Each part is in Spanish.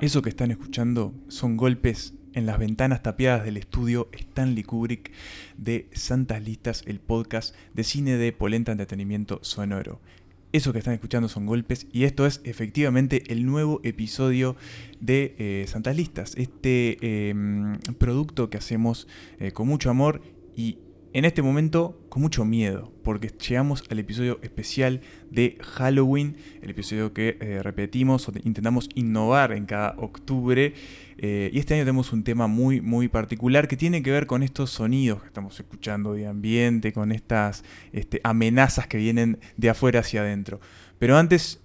Eso que están escuchando son golpes en las ventanas tapiadas del estudio Stanley Kubrick de Santas Listas, el podcast de cine de Polenta Entretenimiento Sonoro. Eso que están escuchando son golpes y esto es efectivamente el nuevo episodio de eh, Santas Listas, este em, producto que hacemos eh, con mucho amor y en este momento con mucho miedo, porque llegamos al episodio especial de Halloween, el episodio que eh, repetimos o intentamos innovar en cada octubre. Eh, y este año tenemos un tema muy, muy particular que tiene que ver con estos sonidos que estamos escuchando de ambiente, con estas este, amenazas que vienen de afuera hacia adentro. Pero antes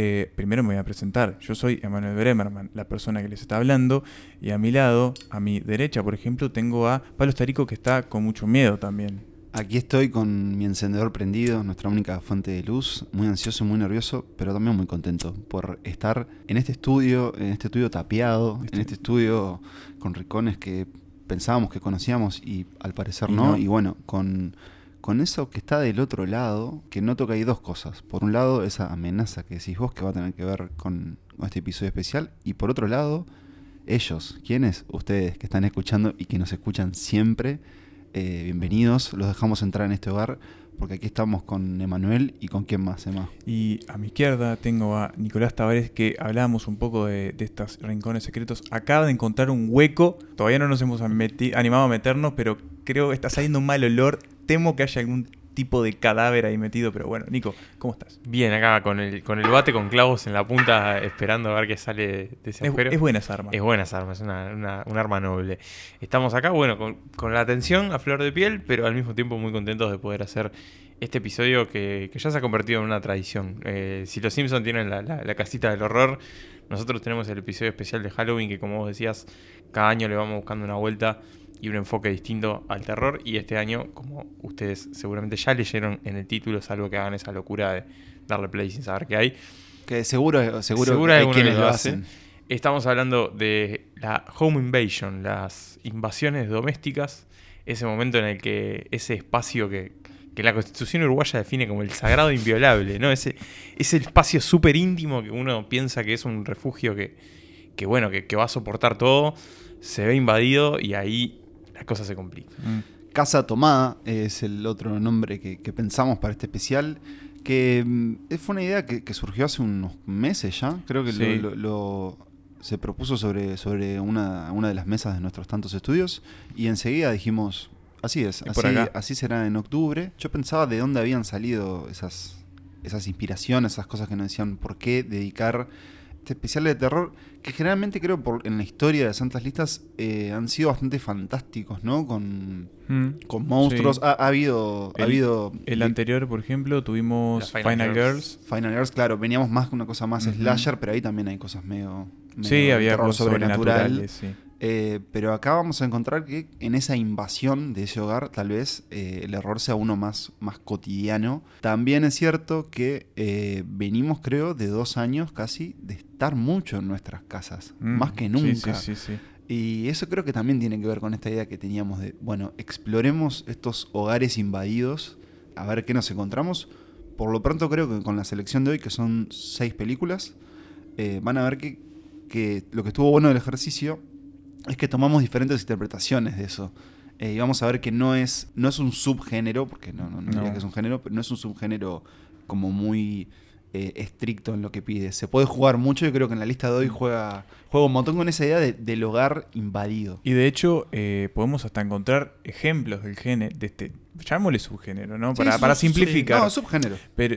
eh, primero me voy a presentar. Yo soy Emanuel Bremerman, la persona que les está hablando. Y a mi lado, a mi derecha, por ejemplo, tengo a Pablo Starico que está con mucho miedo también. Aquí estoy con mi encendedor prendido, nuestra única fuente de luz, muy ansioso, muy nervioso, pero también muy contento por estar en este estudio, en este estudio tapiado, en este estudio con ricones que pensábamos que conocíamos y al parecer no. y bueno, con con eso que está del otro lado, que noto que hay dos cosas. Por un lado, esa amenaza que decís vos que va a tener que ver con, este episodio especial. Y por otro lado, ellos, ¿quiénes? Ustedes que están escuchando y que nos escuchan siempre. Eh, bienvenidos, los dejamos entrar en este hogar porque aquí estamos con Emanuel y con quién más, Emma. Y a mi izquierda tengo a Nicolás Tavares que hablábamos un poco de, de estos rincones secretos. Acaba de encontrar un hueco, todavía no nos hemos animado a meternos, pero creo que está saliendo un mal olor temo que haya algún tipo de cadáver ahí metido, pero bueno, Nico, ¿cómo estás? Bien, acá con el, con el bate con clavos en la punta, esperando a ver qué sale de ese agujero. Es, buena esa arma. Es buena esa arma, es una, un arma noble. Estamos acá, bueno, con, la atención a flor de piel, pero al mismo tiempo muy contentos de poder hacer este episodio que, ya se ha convertido en una tradición. Eh, si los Simpsons tienen la, la casita del horror, nosotros tenemos el episodio especial de Halloween que como vos decías, cada año le vamos buscando una vuelta y un enfoque distinto al terror. Y este año, como ustedes seguramente ya leyeron en el título, salvo que hagan esa locura de darle play sin saber qué hay. Que seguro, seguro, hay quienes lo hacen. Estamos hablando de la home invasion, las invasiones domésticas, ese momento en el que ese espacio que, la constitución uruguaya define como el sagrado inviolable, ¿no? Ese, ese espacio súper íntimo que uno piensa que es un refugio que, que bueno, que, que va a soportar todo, se ve invadido y ahí la cosa se complica. Mm. Casa Tomada es el otro nombre que, pensamos para este especial, que mm, fue una idea que, surgió hace unos meses ya, creo que lo, se propuso sobre, sobre una, una de las mesas de nuestros tantos estudios y enseguida dijimos, así es, así, así será en octubre. Yo pensaba de dónde habían salido esas, esas inspiraciones, esas cosas que nos decían por qué dedicar este especial de terror, que generalmente creo por, en la historia de Santas Listas eh, han sido bastante fantásticos, ¿no? Con, mm, con monstruos. Ha, habido, el, ha habido. El anterior, por ejemplo, tuvimos Final, Girls. Final Girls, claro, veníamos más con una cosa más slasher, pero ahí también hay cosas medio. sí, había cosas sobrenaturales. Sí. Eh, pero acá vamos a encontrar que en esa invasión de ese hogar tal vez eh, el error sea uno más, más cotidiano. También es cierto que eh, venimos creo de dos años casi de estar mucho en nuestras casas, mm, más que nunca. Sí, sí, sí, y eso creo que también tiene que ver con esta idea que teníamos de, bueno, exploremos estos hogares invadidos, a ver qué nos encontramos. Por lo pronto creo que con la selección de hoy, que son seis películas, van a ver que, que lo que estuvo bueno del ejercicio es que tomamos diferentes interpretaciones de eso. Eh, y vamos a ver que no es, no es un subgénero, porque no, no, diría que es un género, pero no es un subgénero como muy eh, estricto en lo que pide. Se puede jugar mucho, yo creo que en la lista de hoy juega, juega un montón con esa idea del hogar invadido. Y de hecho, eh, podemos hasta encontrar ejemplos del género, de este, llamémosle subgénero, ¿no? Para, para simplificar. no, subgénero. Pero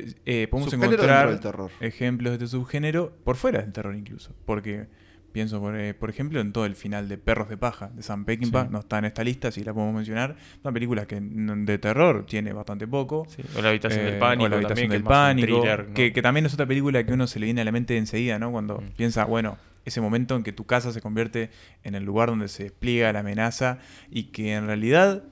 podemos encontrar ejemplos de este subgénero por fuera del terror incluso. Porque Pienso, por, eh, por, ejemplo, en todo el final de Perros de Paja de Sam Peckinpah, no está en esta lista, si la podemos mencionar. Una película que de terror tiene bastante poco. O La Habitación del Pánico. Eh, o La Habitación del Pánico. que, también es otra película que uno se le viene a la mente enseguida, ¿no? Cuando mm. piensa, bueno, ese momento en que tu casa se convierte en el lugar donde se despliega la amenaza y que en realidad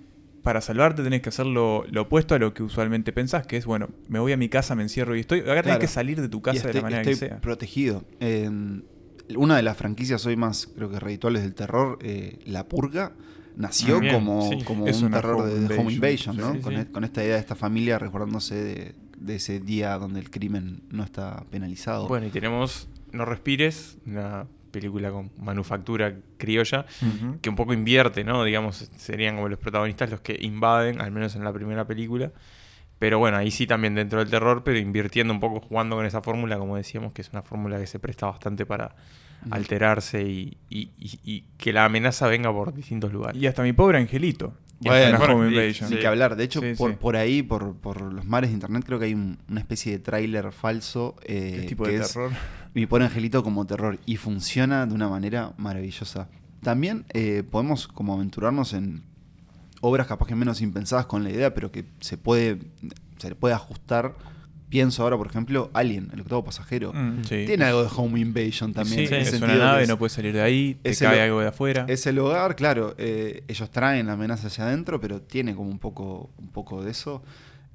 para salvarte tenés que hacer lo, opuesto a lo que usualmente pensás, que es, bueno, me voy a mi casa, me encierro y estoy. Acá tenés que salir de tu casa de la manera que sea. protegido. Eh, una de las franquicias hoy más, creo que redituales del terror, eh, La Purga, nació como, como un terror de, home invasion, ¿no? E, con, esta idea de esta familia recordándose de, ese día donde el crimen no está penalizado. Bueno, y tenemos No Respires, una película con manufactura criolla, que un poco invierte, ¿no? Digamos, serían como los protagonistas los que invaden, al menos en la primera película. Pero bueno, ahí sí también dentro del terror, pero invirtiendo un poco, jugando con esa fórmula, como decíamos, que es una fórmula que se presta bastante para alterarse y, y- y- y que la amenaza venga por distintos lugares. Y hasta mi pobre angelito. Bueno, Sí. que hablar. De hecho, Sí, por, sí. por ahí, por, por los mares de internet, creo que hay un- una especie de tráiler falso. eh, Es tipo que de es terror. Mi pobre angelito como terror. Y funciona de una manera maravillosa. También eh, podemos como aventurarnos en obras capaz que menos impensadas con la idea, pero que se puede, se le puede ajustar. Pienso ahora, por ejemplo, Alien, el octavo pasajero. Mm, sí. Tiene algo de Home Invasion también. Sí, en es una nave, es- no puedes salir de ahí, te es el- cae algo de afuera. Es el hogar, claro. eh, ellos traen la amenaza hacia adentro, pero tiene como un poco, un poco de eso.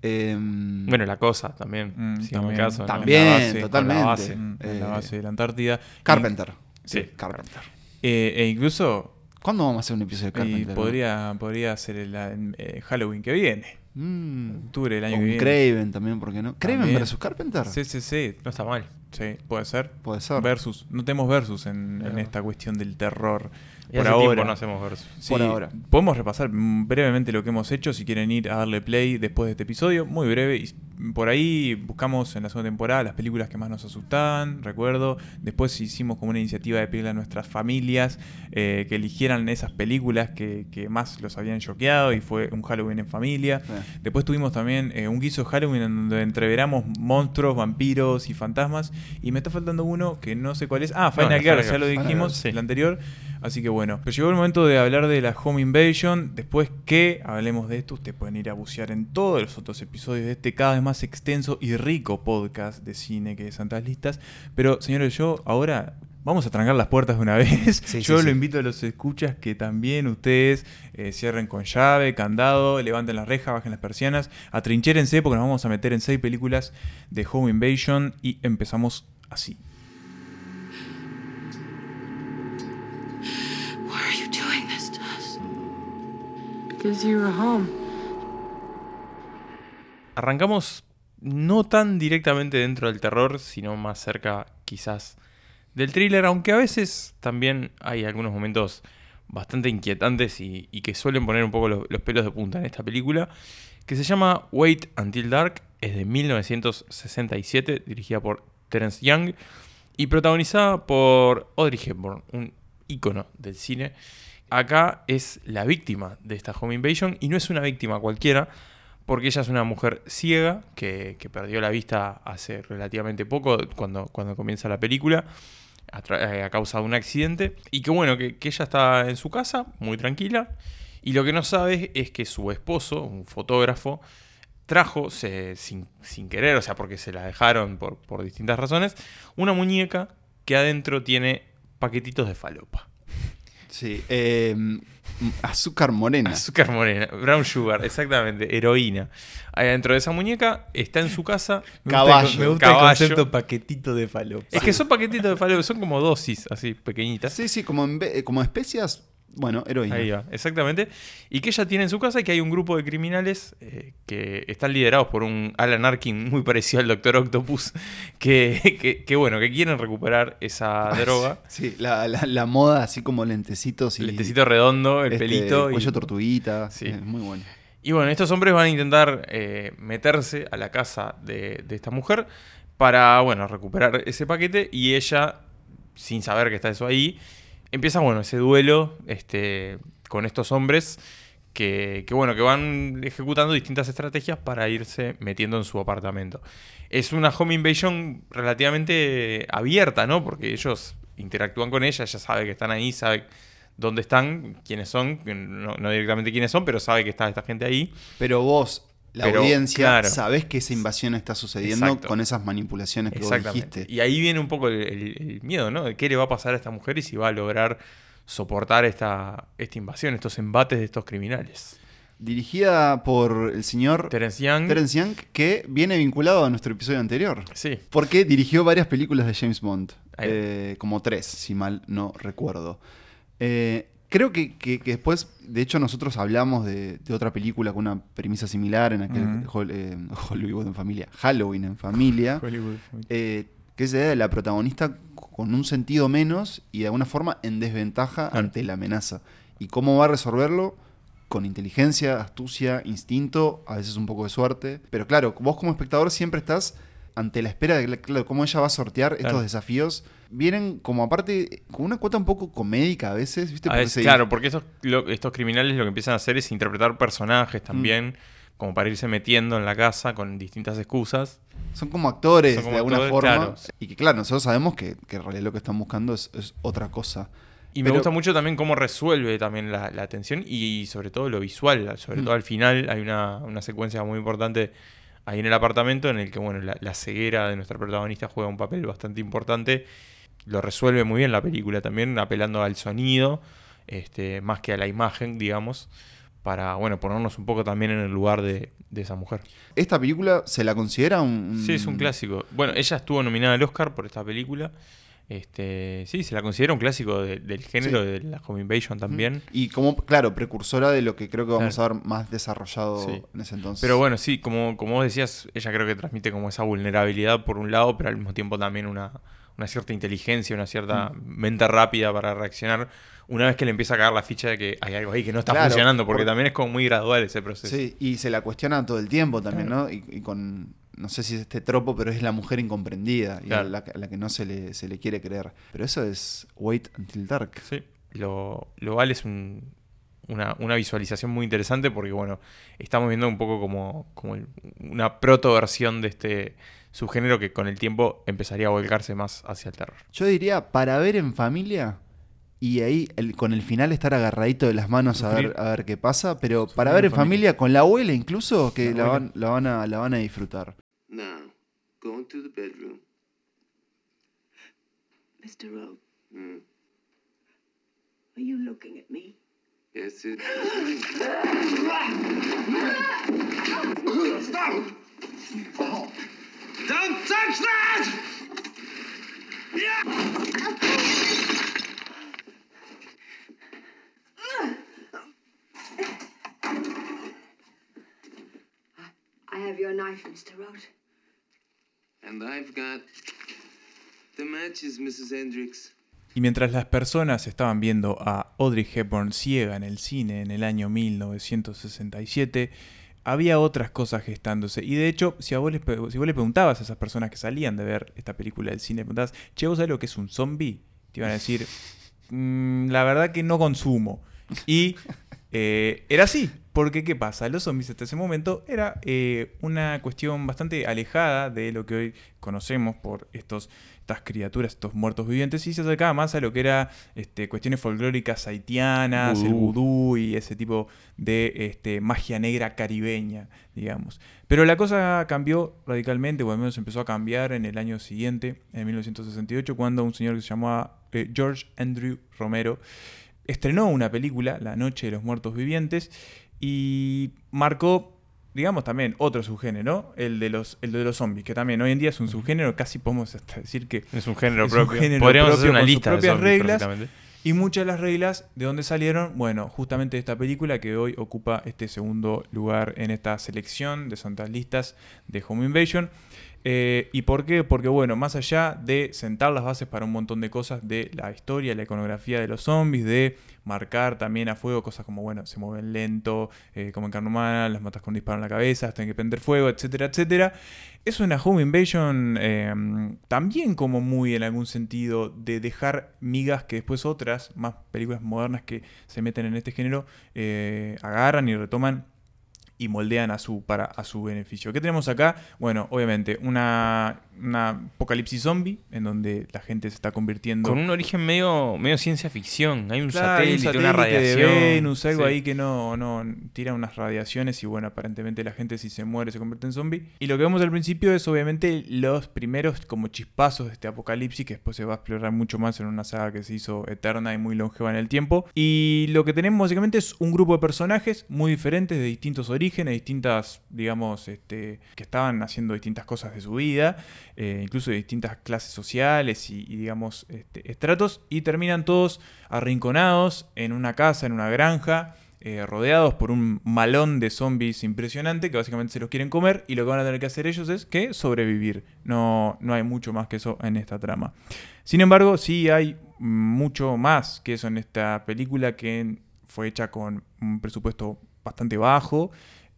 Em, Bueno, la cosa también, Mm, si también. caso. ¿no? también, la base, totalmente. la base. Eh, la base de la Antártida. Carpenter. Sí. Carpenter. Eh, e incluso ¿Cuándo vamos a hacer un episodio de y Carpenter? podría, podría ser el eh, Halloween que viene. Mm. Octubre del año Con que viene. Craven también, ¿por qué no? ¿Craven versus Carpenter? Sí, sí, sí. No está mal. Sí, puede ser. Puede ser. Versus. No tenemos versus en, esta cuestión del terror. Y por hace tiempo ahora. no hacemos versus. Sí, Por ahora. Podemos repasar mm, brevemente lo que hemos hecho si quieren ir a darle play después de este episodio. Muy breve. Y por ahí buscamos en la segunda temporada las películas que más nos asustaban, recuerdo. Después hicimos como una iniciativa de pedirle a nuestras familias eh, que eligieran esas películas que, que más los habían choqueado y fue un Halloween en familia. Sí. Después tuvimos también eh, un guiso de Halloween en donde entreveramos monstruos, vampiros y fantasmas. Y me está faltando uno que no sé cuál es. Ah, Final Girl, Final ya lo dijimos, Girl, sí. el anterior. Así que bueno. Pero llegó el momento de hablar de la Home Invasion. Después que hablemos de esto, ustedes pueden ir a bucear en todos los otros episodios de este cada vez más extenso y rico podcast de cine que es Santas Listas. Pero señores, yo ahora. Vamos a trancar las puertas de una vez. Sí, Yo sí, lo sí. invito a los escuchas que también ustedes eh, cierren con llave, candado, levanten las rejas, bajen las persianas, atrincherense porque nos vamos a meter en seis películas de Home Invasion y empezamos así. Arrancamos no tan directamente dentro del terror, sino más cerca quizás del thriller, aunque a veces también hay algunos momentos bastante inquietantes y, que suelen poner un poco los, los pelos de punta en esta película, que se llama Wait Until Dark, es de 1967, dirigida por Terence Young y protagonizada por Audrey Hepburn, un ícono del cine. Acá es la víctima de esta home invasion y no es una víctima cualquiera, porque ella es una mujer ciega que, perdió la vista hace relativamente poco, cuando, cuando comienza la película, eh, a causa de un accidente, y que bueno, que, que ella está en su casa, muy tranquila, y lo que no sabe es que su esposo, un fotógrafo, trajo, se- sin, sin querer, o sea, porque se la dejaron por, por distintas razones, una muñeca que adentro tiene paquetitos de falopa. Sí. eh, azúcar morena. Azúcar morena, brown sugar, exactamente, heroína. Ahí dentro de esa muñeca está en su casa. Me Caballo. gusta, el- me gusta el Caballo. concepto paquetito de falopa. Es que son paquetitos de falopa, son como dosis así pequeñitas. Sí, sí, como, en ve- como especias, bueno, heroína. Ahí va, exactamente. Y que ella tiene en su casa y que hay un grupo de criminales eh, que están liderados por un Alan Arkin muy parecido al Doctor Octopus, que, que- que, bueno, que quieren recuperar esa droga. Sí, la, la- la moda así como lentecitos y... El lentecito redondo, el este, pelito. y- Cuello tortuguita. Sí. eh, muy bueno. Y bueno, estos hombres van a intentar eh, meterse a la casa de, de esta mujer para, bueno, recuperar ese paquete y ella, sin saber que está eso ahí, empieza, bueno, ese duelo este, con estos hombres que, que, bueno, que van ejecutando distintas estrategias para irse metiendo en su apartamento. Es una home invasion relativamente abierta, ¿no? Porque ellos interactúan con ella, ella sabe que están ahí, sabe dónde están, quiénes son, no, no directamente quiénes son, pero sabe que está esta gente ahí. Pero vos, la Pero, audiencia, claro. sabés que esa invasión está sucediendo Exacto. con esas manipulaciones que vos dijiste. Y ahí viene un poco el, el- el miedo, ¿no? De qué le va a pasar a esta mujer y si va a lograr soportar esta, esta invasión, estos embates de estos criminales. Dirigida por el señor Terence Young. Terence Young, que viene vinculado a nuestro episodio anterior. Sí. Porque dirigió varias películas de James Bond. Eh, como tres, si mal no recuerdo. Eh, creo que, que- que después, de hecho, nosotros hablamos de, de otra película con una premisa similar en aquel. Hol- eh, Hollywood en familia. Halloween en familia. Hollywood. Eh, que es la idea de la protagonista con un sentido menos y de alguna forma en desventaja Claro. ante la amenaza. ¿Y cómo va a resolverlo? Con inteligencia, astucia, instinto, a veces un poco de suerte. Pero claro, vos como espectador siempre estás ante la espera de claro, cómo ella va a sortear Claro. estos desafíos. Vienen como aparte, con una cuota un poco comédica a veces, ¿viste? A Porque veces, se- claro, porque estos, lo- estos criminales lo que empiezan a hacer es interpretar personajes Mm. también, como para irse metiendo en la casa con distintas excusas. Son como actores Son como de alguna actores, forma. claro. Y que claro, nosotros sabemos que, que en realidad lo que están buscando es, es otra cosa. Y me gusta mucho también cómo resuelve también la, la tensión y sobre todo lo visual. Sobre Mm. todo al final hay una, una secuencia muy importante ahí en el apartamento en el que bueno la, la ceguera de nuestra protagonista juega un papel bastante importante. Lo resuelve muy bien la película también, apelando al sonido, este, más que a la imagen, digamos, para bueno ponernos un poco también en el lugar de, de esa mujer. ¿Esta película se la considera un...? Sí, es un clásico. Bueno, ella estuvo nominada al Oscar por esta película. Este, sí, se la considera un clásico de- del género Sí. de la home invasion también. Y como, claro, precursora de lo que creo que vamos Claro. a ver más desarrollado Sí. en ese entonces. Pero bueno, sí, como, como vos decías, ella creo que transmite como esa vulnerabilidad por un lado, pero al mismo tiempo también una, una cierta inteligencia, una cierta Mm. mente rápida para reaccionar una vez que le empieza a caer la ficha de que hay algo ahí que no está Claro, funcionando, porque por- también es como muy gradual ese proceso. Sí, y se la cuestiona todo el tiempo también, Claro. ¿no? Y, y con, no sé si es este tropo, pero es la mujer incomprendida y Claro. la, la que no se le, se le quiere creer. Pero eso es Wait Until Dark. Sí, lo, lo vale es un- una, una visualización muy interesante porque, bueno, estamos viendo un poco como, como el- una proto-versión de este subgénero que con el tiempo empezaría a volcarse más hacia el terror. Yo diría, para ver en familia y ahí el- con el final estar agarradito de las manos a ver, a ver qué pasa, pero para ver en familia. con la abuela incluso, que La van, la, van a, la van a disfrutar. Now, go into the bedroom. Mr. Rowe, Mm. are you looking at me? Yes, it. Stop! Don't touch that! Yeah! I have your knife, Mr. Rowe. Y mientras las personas estaban viendo a Audrey Hepburn ciega en el cine en el año 1967, había otras cosas gestándose. Y de hecho, si, a vos, les le preguntabas a esas personas que salían de ver esta película del cine, preguntabas, che, ¿vos sabés lo que es un zombie? Te iban a decir, "Mm, la verdad que no consumo. Y eh, era así, porque ¿qué pasa? Los zombies hasta ese momento era eh, una cuestión bastante alejada de lo que hoy conocemos por estos, estas criaturas, estos muertos vivientes, y se acercaba más a lo que era este, cuestiones folclóricas haitianas, el Vudú. vudú y ese tipo de este, magia negra caribeña, digamos. Pero la cosa cambió radicalmente, o al menos empezó a cambiar en el año siguiente, en 1968, cuando un señor que se llamaba eh, George Andrew Romero estrenó una película, La Noche de los Muertos Vivientes, y marcó, digamos, también otro subgénero, el de los, el de los zombies, que también hoy en día es un subgénero, casi podemos hasta decir que Es un género Es un propio. género Podríamos propio hacer una con sus lista de propias zombies reglas. y muchas de las reglas de dónde salieron, bueno, justamente de esta película que hoy ocupa este segundo lugar en esta selección de santas listas de Home Invasion. Eh, ¿Y por qué? Porque, bueno, más allá de sentar las bases para un montón de cosas de la historia, la iconografía de los zombies, de marcar también a fuego cosas como, bueno, se mueven lento, eh, como en carne humana, las matas con un disparo en la cabeza, tienen que prender fuego, etcétera, etcétera. Es una home invasion eh, también como muy en algún sentido de dejar migas que después otras, más películas modernas que se meten en este género, eh, agarran y retoman y moldean a su, para, a su beneficio. ¿Qué tenemos acá? Bueno, obviamente, una, una apocalipsis zombie en donde la gente se está convirtiendo... Con un origen medio, medio ciencia ficción. Hay un Claro, un satélite, una satélite de radiación. Venus, algo Sí. ahí que no, no tira unas radiaciones y bueno, aparentemente la gente si se muere se convierte en zombie. Y lo que vemos al principio es obviamente los primeros como chispazos de este apocalipsis que después se va a explorar mucho más en una saga que se hizo eterna y muy longeva en el tiempo. Y lo que tenemos básicamente es un grupo de personajes muy diferentes de distintos orígenes, distintas, digamos, este, que estaban haciendo distintas cosas de su vida, eh, incluso de distintas clases sociales y, y, digamos, este, estratos, y terminan todos arrinconados en una casa, en una granja, eh, rodeados por un malón de zombies impresionante que básicamente se los quieren comer y lo que van a tener que hacer ellos es que sobrevivir. No, no hay mucho más que eso en esta trama. Sin embargo, sí hay mucho más que eso en esta película que fue hecha con un presupuesto bastante bajo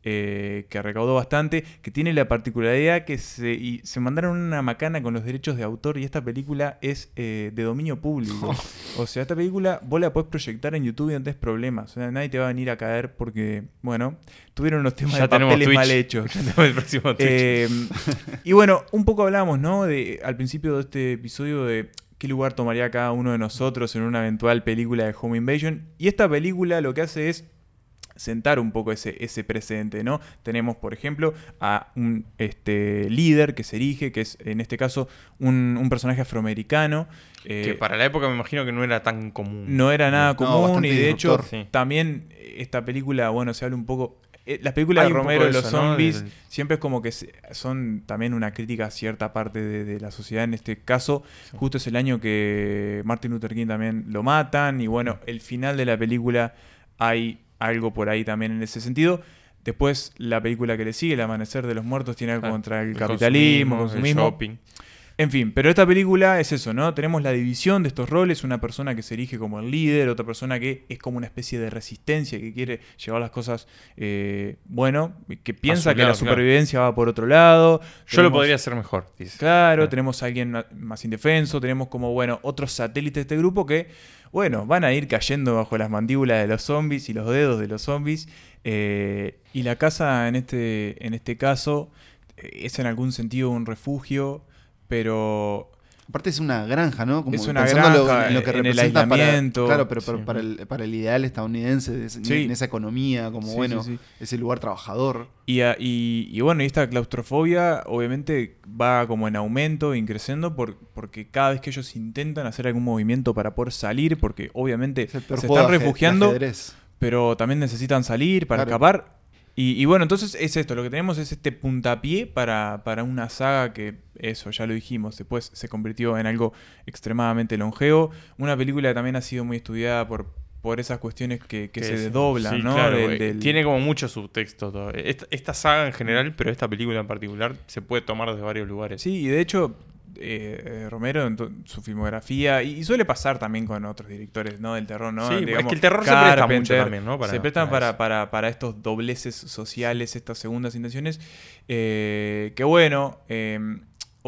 eh, que recaudó bastante, que tiene la particularidad que se, y se mandaron una macana con los derechos de autor y esta película es eh, de dominio público. O sea, esta película vos la podés proyectar en YouTube y no tenés problemas. O sea, nadie te va a venir a caer porque, bueno, tuvieron unos temas Ya de papeles Twitch. mal hechos. Ya tenemos el próximo Twitch. Eh, y bueno, un poco hablamos, ¿no? De, al principio de este episodio de qué lugar tomaría cada uno de nosotros en una eventual película de Home Invasion. Y esta película lo que hace es sentar un poco ese, ese precedente, ¿no? Tenemos, por ejemplo, a un este, líder que se erige, que es en este caso un, un personaje afroamericano. eh, que para la época me imagino que no era tan común. no era nada No, común y de hecho. Sí. también esta película, bueno, se habla un poco... eh, Las películas Hay de Romero de los zombies Del- siempre es como que son también una crítica a cierta parte de, de la sociedad. En este caso, justo es el año que Martin Luther King también lo matan y bueno, el final de la película hay algo por ahí también en ese sentido. Después la película que le sigue, El Amanecer de los Muertos, tiene algo Claro, contra el, el capitalismo, consumismo, el shopping. En fin, pero esta película es eso, ¿no? Tenemos la división de estos roles, una persona que se erige como el líder, otra persona que es como una especie de resistencia, que quiere llevar las cosas, eh, bueno, que piensa que la claro. supervivencia va por otro lado. Yo lo podría hacer mejor, dice. Claro, Claro. tenemos a alguien más indefenso, tenemos como, bueno, otros satélites de este grupo que, bueno, van a ir cayendo bajo las mandíbulas de los zombies y los dedos de los zombies. eh, y la casa en este, en este caso eh, es en algún sentido un refugio, pero Aparte es una granja, ¿no? Como Es una granja en lo que en el representa para- aislamiento. claro, pero para, Sí. para el, para el ideal estadounidense, de ese- Sí. en esa economía, como Sí, bueno, sí, sí. ese lugar trabajador. Y, y- y bueno, y esta claustrofobia obviamente va como en aumento, increciendo, por, porque cada vez que ellos intentan hacer algún movimiento para poder salir, porque obviamente el se están refugiando, pero también necesitan salir para Claro. escapar. Y, y bueno, entonces es esto, lo que tenemos es este puntapié para, para una saga que, eso, ya lo dijimos, después se convirtió en algo extremadamente longevo. Una película que también ha sido muy estudiada por, por esas cuestiones que, que se desdoblan, sí, ¿no? claro, Del- eh, del- Tiene como mucho subtexto todo. Esta, esta saga en general, pero esta película en particular, se puede tomar desde varios lugares. Sí, y de hecho, eh, eh, Romero su filmografía, y, y suele pasar también con otros directores ¿no? del terror, ¿no? Sí, es que el terror se presta mucho también, ¿no? Para- se prestan para para, para estos dobleces sociales, estas segundas intenciones. eh, que bueno, eh,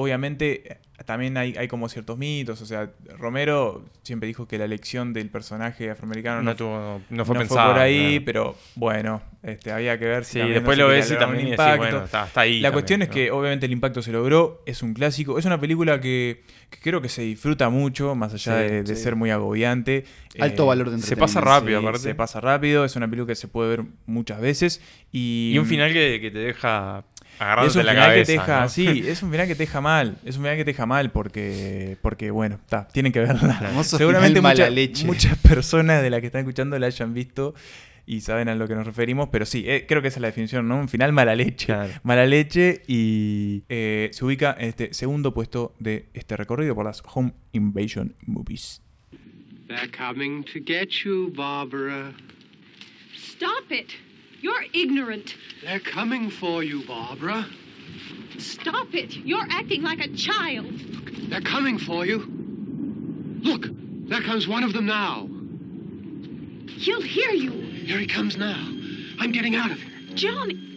obviamente eh, también hay, hay como ciertos mitos, o sea, Romero siempre dijo que la elección del personaje afroamericano no, no, tuvo, no fue no pensado. por ahí, claro. pero bueno, este, había que ver si Sí, también después no lo se ves y también decís, impacto. bueno, está, está ahí. La también, cuestión es ¿no? que obviamente el impacto se logró, es un clásico, es una película que, que creo que se disfruta mucho, más allá Sí, de, de sí. ser muy agobiante. Alto Eh, valor de se entretenimiento. pasa rápido, sí, aparte. Se pasa rápido, es una película que se puede ver muchas veces. Y, Y un final que, que te deja es agarrándote un la final cabeza. que te deja, ¿no? sí, es un final que te deja mal, es un final que te deja mal porque, porque bueno, está, tienen que verla. Seguramente mucha- leche. muchas personas de las que están escuchando la hayan visto y saben a lo que nos referimos, pero sí, eh, creo que esa es la definición, ¿no? Un final mala leche. Claro. Mala leche y eh, se ubica en este segundo puesto de este recorrido por las Home Invasion Movies. They're coming to get you, Barbara. Stop it! You're ignorant. They're coming for you, Barbara. Stop it! You're acting like a child. They're coming for you. Look, there comes one of them now. He'll hear you. Here he comes now. I'm getting out of here. Johnny.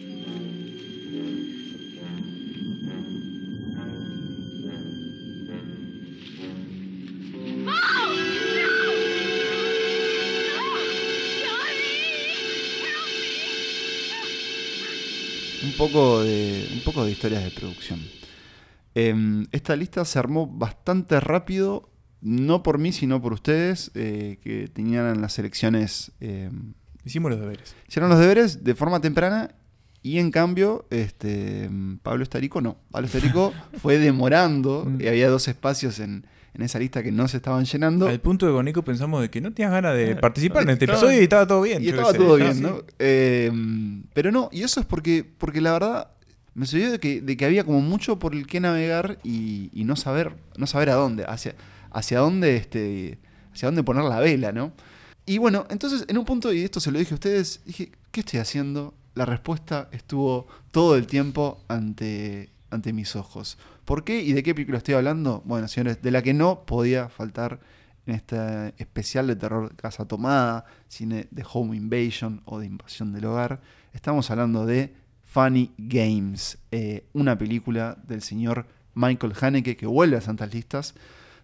Poco de, un poco de historias de producción. Em, esta lista se armó bastante rápido, no por mí, sino por ustedes, eh, que tenían las elecciones, em, Hicimos los deberes. hicieron los deberes de forma temprana y en cambio este, em, Pablo Estarico no. Pablo Estarico fue demorando y había dos espacios en, en esa lista que no se estaban llenando. Al punto de con Nico pensamos de que no tenías ganas de Claro. participar en este Estaba- episodio y estaba todo bien. Y estaba todo Ah, bien, sí. ¿no? Eh, pero no, y eso es porque, porque la verdad me sucedió de que, de que había como mucho por el que navegar y, y no saber, no saber a dónde, hacia, hacia dónde, este, hacia dónde poner la vela, ¿no? Y bueno, entonces en un punto, y esto se lo dije a ustedes, dije, ¿qué estoy haciendo? La respuesta estuvo todo el tiempo ante, ante mis ojos. ¿Por qué y de qué película estoy hablando? Bueno, señores, de la que no podía faltar en este especial de terror Casa Tomada, cine de Home Invasion o de Invasión del Hogar. Estamos hablando de Funny Games, eh, una película del señor Michael Haneke que vuelve a Santas Listas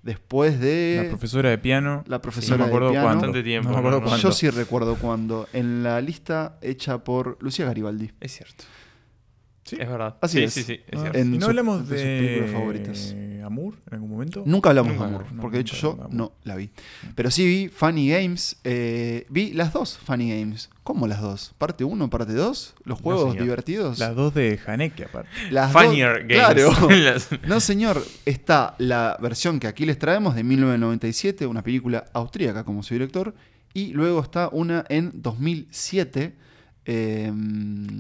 después de... La profesora de piano. La no profesora me de piano. cuánto. Bastante tiempo, No me acuerdo no, no. cuánto. Yo sí recuerdo cuando, en la lista hecha por Lucía Garibaldi. Es cierto. Sí. Es verdad. Así sí, es. sí, sí, es Ah, cierto. En ¿Y no su- hablamos de de, sus películas favoritas. Amour en algún momento? Nunca hablamos Nunca, de amor, no, porque de hecho yo no la vi. Pero sí vi Funny Games, eh, vi las dos Funny Games. ¿Cómo las dos? ¿Parte 1, parte 2? ¿Los juegos señor. divertidos? Las dos de Haneke, aparte. Las dos- Funnier Games. Claro. No, señor, está la versión que aquí les traemos de 1997, una película austríaca como su director, y luego está una en 2007, eh,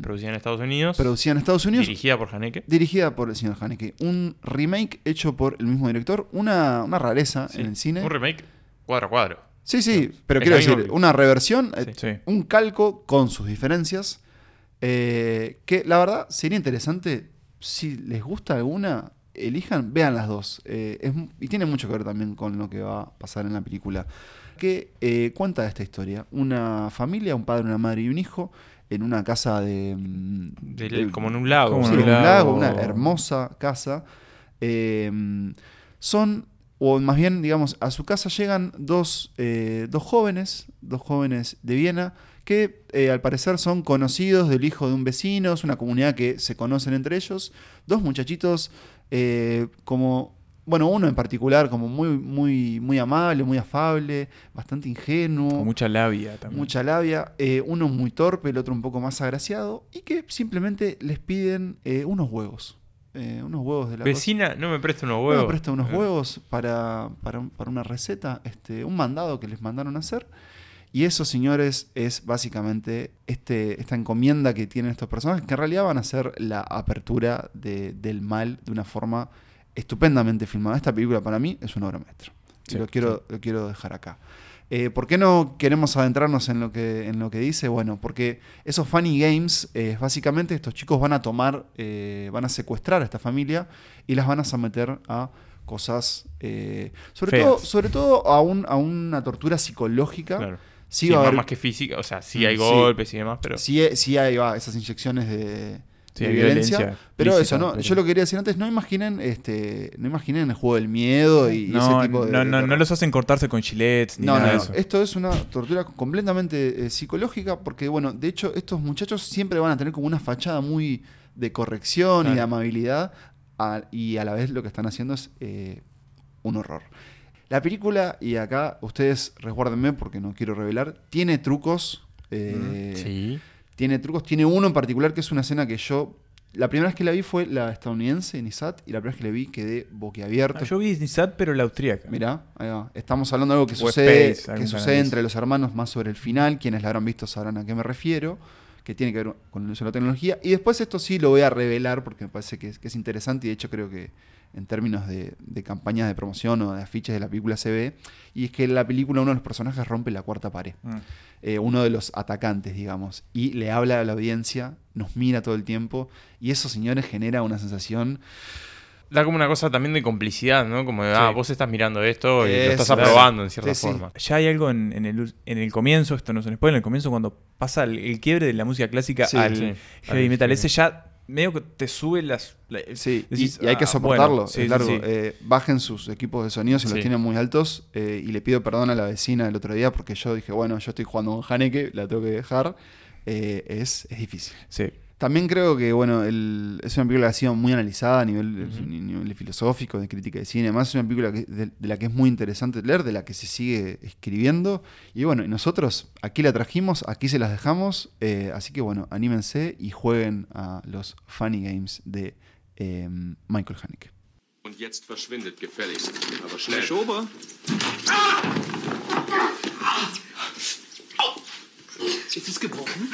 Producida en Estados Unidos. producida en Estados Unidos, Dirigida por Haneke. dirigida por el señor Haneke. Un remake hecho por el mismo director, una, una rareza Sí. en el cine. Un remake cuadro a cuadro. Sí, sí, pero quiero decir, una reversión, eh, Sí. Un calco con sus diferencias, eh, que la verdad sería interesante, si les gusta alguna, elijan, vean las dos. Eh, es y tiene mucho que ver también con lo que va a pasar en la película. Que eh, cuenta esta historia. Una familia, un padre, una madre y un hijo, en una casa de... mm, como en un lago. Como Sí, en un lago. lago, una hermosa casa. Eh, son, o más bien, digamos, a su casa llegan dos, eh, dos jóvenes, dos jóvenes de Viena, que eh, al parecer son conocidos del hijo de un vecino, es una comunidad que se conocen entre ellos. Dos muchachitos, eh, como, bueno, uno en particular, como muy, muy, muy amable, muy afable, bastante ingenuo Con mucha labia también. mucha labia, eh, uno muy torpe, el otro un poco más agraciado, y que simplemente les piden eh, unos huevos. eh, unos huevos de la Vecina, no me presta unos cosa. huevos. Me presta unos Eh, huevos para, para, para una receta, este, un mandado que les mandaron a hacer. Y eso, señores, es básicamente este, esta encomienda que tienen estos personajes, que en realidad van a ser la apertura de- del mal de una forma estupendamente filmada. Esta película para mí es una obra maestra. Y Sí, lo, quiero, lo quiero dejar acá. Eh, ¿Por qué no queremos adentrarnos en lo que, en lo que dice? Bueno, porque esos funny games, eh, básicamente estos chicos van a tomar, eh, van a secuestrar a esta familia y las van a someter a cosas, eh, sobre, Feas. todo, sobre todo a, un- a una tortura psicológica. Claro. Sí, Sí, va a haber- más que física. O sea, sí Mm, hay sí. golpes y demás, pero. sí, eh, sí hay va, esas inyecciones de, Sí, de violencia, violencia pero eso no, pero- yo lo quería decir antes, no imaginen, este, no imaginen el juego del miedo y, y no, ese tipo de no, de no, no terror. los hacen cortarse con gilets ni No, nada no, de no. eso. Esto es una tortura completamente eh, psicológica porque, bueno, de hecho, estos muchachos siempre van a tener como una fachada muy de corrección y de amabilidad a- y a la vez lo que están haciendo es eh, un horror. La película, y acá ustedes recuérdenme porque no quiero revelar, tiene trucos. eh, Sí. Tiene trucos. Tiene uno en particular que es una escena que yo... La primera vez que la vi fue la estadounidense, Nisat, y la primera vez que la vi quedé boquiabierto. Ah, yo vi Nisat, pero la austríaca. Mirá, ahí va. estamos hablando de algo que O sucede, Space, que sucede entre los hermanos más sobre el final. Quienes la habrán visto sabrán a qué me refiero, que tiene que ver con el uso de la tecnología. Y después esto sí lo voy a revelar porque me parece que es, que es interesante y de hecho creo que en términos de, de campañas de promoción o de afiches de la película se ve. Y es que en la película uno de los personajes rompe la cuarta pared. Mm. Eh, uno de los atacantes, digamos, y le habla a la audiencia, nos mira todo el tiempo, y eso, señores, genera una sensación Da como una cosa también de complicidad, ¿no? Como de, ah, Sí. vos estás mirando esto y lo estás aprobando en cierta Sí, sí. forma. Ya hay algo en, en el, en el comienzo, esto no es un spoiler, en el comienzo cuando pasa el, el quiebre de la música clásica Sí, al sí. heavy Al metal, ese ya medio que te sube las... la- Sí, y- decís, y, hay que ah, soportarlo. bueno, es largo. sí. Eh, bajen sus equipos de sonido si los tienen muy altos. eh, y le pido perdón a la vecina el otro día porque yo dije, bueno, yo estoy jugando con Haneke, la tengo que dejar. Eh, es, es difícil. Sí. También creo que, bueno, el- es una película que ha sido muy analizada a nivel, ni- nivel filosófico, de crítica de cine. Además, es una película que- de, de la que es muy interesante leer, de la que se sigue escribiendo. Y bueno, nosotros aquí la trajimos, aquí se las dejamos. eh, así que, bueno, anímense y jueguen a los Funny Games de eh, Michael Haneke. Und jetzt verschwindet gefälligst. Aber schnell. Schober. Ist es gebrochen?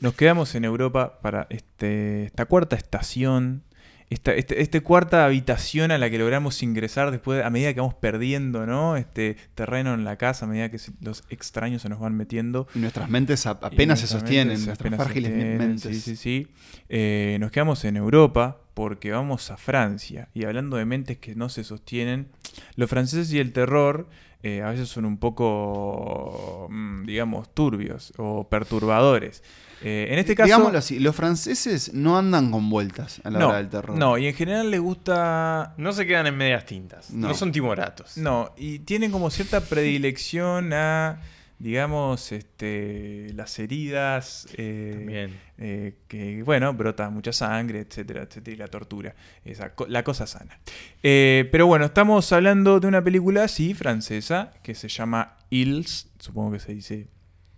Nos quedamos en Europa para este, esta cuarta estación esta este, este cuarta habitación a la que logramos ingresar después, a medida que vamos perdiendo, ¿no? Este terreno en la casa, a medida que los extraños se nos van metiendo. Y nuestras mentes apenas se sostienen, mentes nuestras frágiles sostienen, mentes. Sí, sí, sí. Eh, nos quedamos en Europa porque vamos a Francia. Y hablando de mentes que no se sostienen, los franceses y el terror eh, a veces son un poco, mm, digamos, turbios o perturbadores. Eh, en este caso... Digámoslo así, los franceses no andan con vueltas a la no, hora del terror. no, y en general les gusta No se quedan en medias tintas. No, No. son timoratos. No, y tienen como cierta predilección a, digamos, este, las heridas, eh, También. eh, que, bueno, brota mucha sangre, etcétera, etcétera, y la tortura, esa, co- la cosa sana. Eh, pero bueno, estamos hablando de una película, sí, francesa, que se llama Ils, supongo que se dice,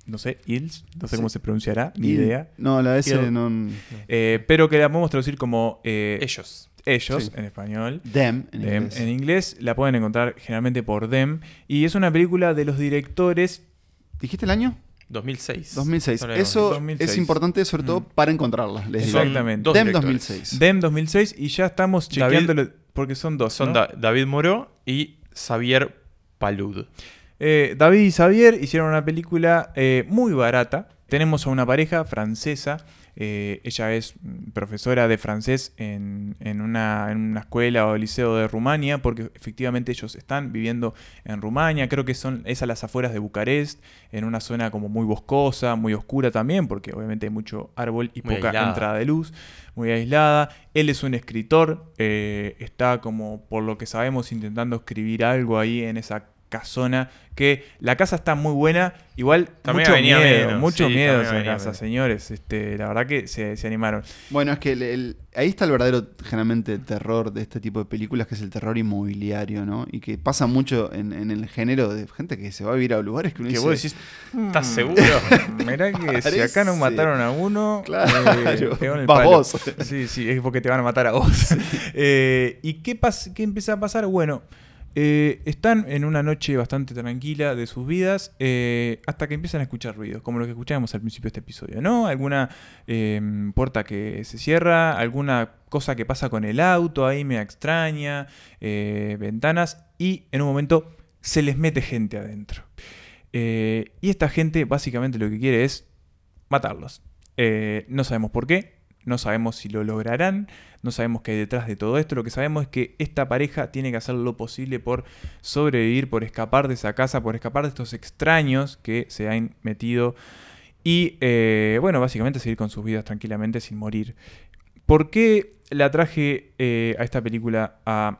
no sé, Ils, no sé Sí. cómo se pronunciará, ni idea, No, la S Il- no. Eh, pero que la podemos traducir como eh, Ellos. ellos Sí. en español. Them en Them inglés. en inglés la pueden encontrar generalmente por Them y es una película de los directores ¿Dijiste el año? 2006. 2006. No lo habíamos Eso 2006. es importante sobre todo Mm. para encontrarla. les digo. Son Exactamente. dos Dem directores. 2006. Dem 2006 y ya estamos David- chequeándolo porque son dos. Son ¿no? Da- David Moreau y Xavier Palud. Eh, David y Xavier hicieron una película eh, muy barata. Tenemos a una pareja francesa. Eh, ella es profesora de francés en, en una, en una escuela o liceo de Rumania, porque efectivamente ellos están viviendo en Rumania. Creo que son, es a las afueras de Bucarest, en una zona como muy boscosa, muy oscura también, porque obviamente hay mucho árbol y Muy poca aislada. entrada de luz, muy aislada. Él es un escritor, eh, está como, por lo que sabemos, intentando escribir algo ahí en esa casona, que la casa está muy buena, igual También mucho venía miedo, menos, mucho sí, miedo esa venía casa, menos. señores, este, la verdad que se, se animaron. Bueno, es que el- el- ahí está el verdadero, generalmente, terror de este tipo de películas, que es el terror inmobiliario, ¿no? Y que pasa mucho en, en el género de gente que se va a vivir a lugares que uno Que dice, vos decís, ¿Estás "Mm, seguro? Mirá que si acá no mataron a uno, Claro, eh, pegó en el vas palo". vos. Sí, sí, es porque te van a matar a vos. Eh, ¿Y qué, pas- qué empieza a pasar? Bueno, eh, están en una noche bastante tranquila de sus vidas eh, hasta que empiezan a escuchar ruidos, como lo que escuchábamos al principio de este episodio, ¿no? Alguna eh, puerta que se cierra, alguna cosa que pasa con el auto ahí me extraña, eh, ventanas y en un momento se les mete gente adentro. Y esta gente básicamente lo que quiere es matarlos. No sabemos por qué, no sabemos si lo lograrán, no sabemos qué hay detrás de todo esto. Lo que sabemos es que esta pareja tiene que hacer lo posible por sobrevivir, por escapar de esa casa, por escapar de estos extraños que se han metido y, eh, bueno, básicamente seguir con sus vidas tranquilamente sin morir. ¿Por qué la traje eh, a esta película a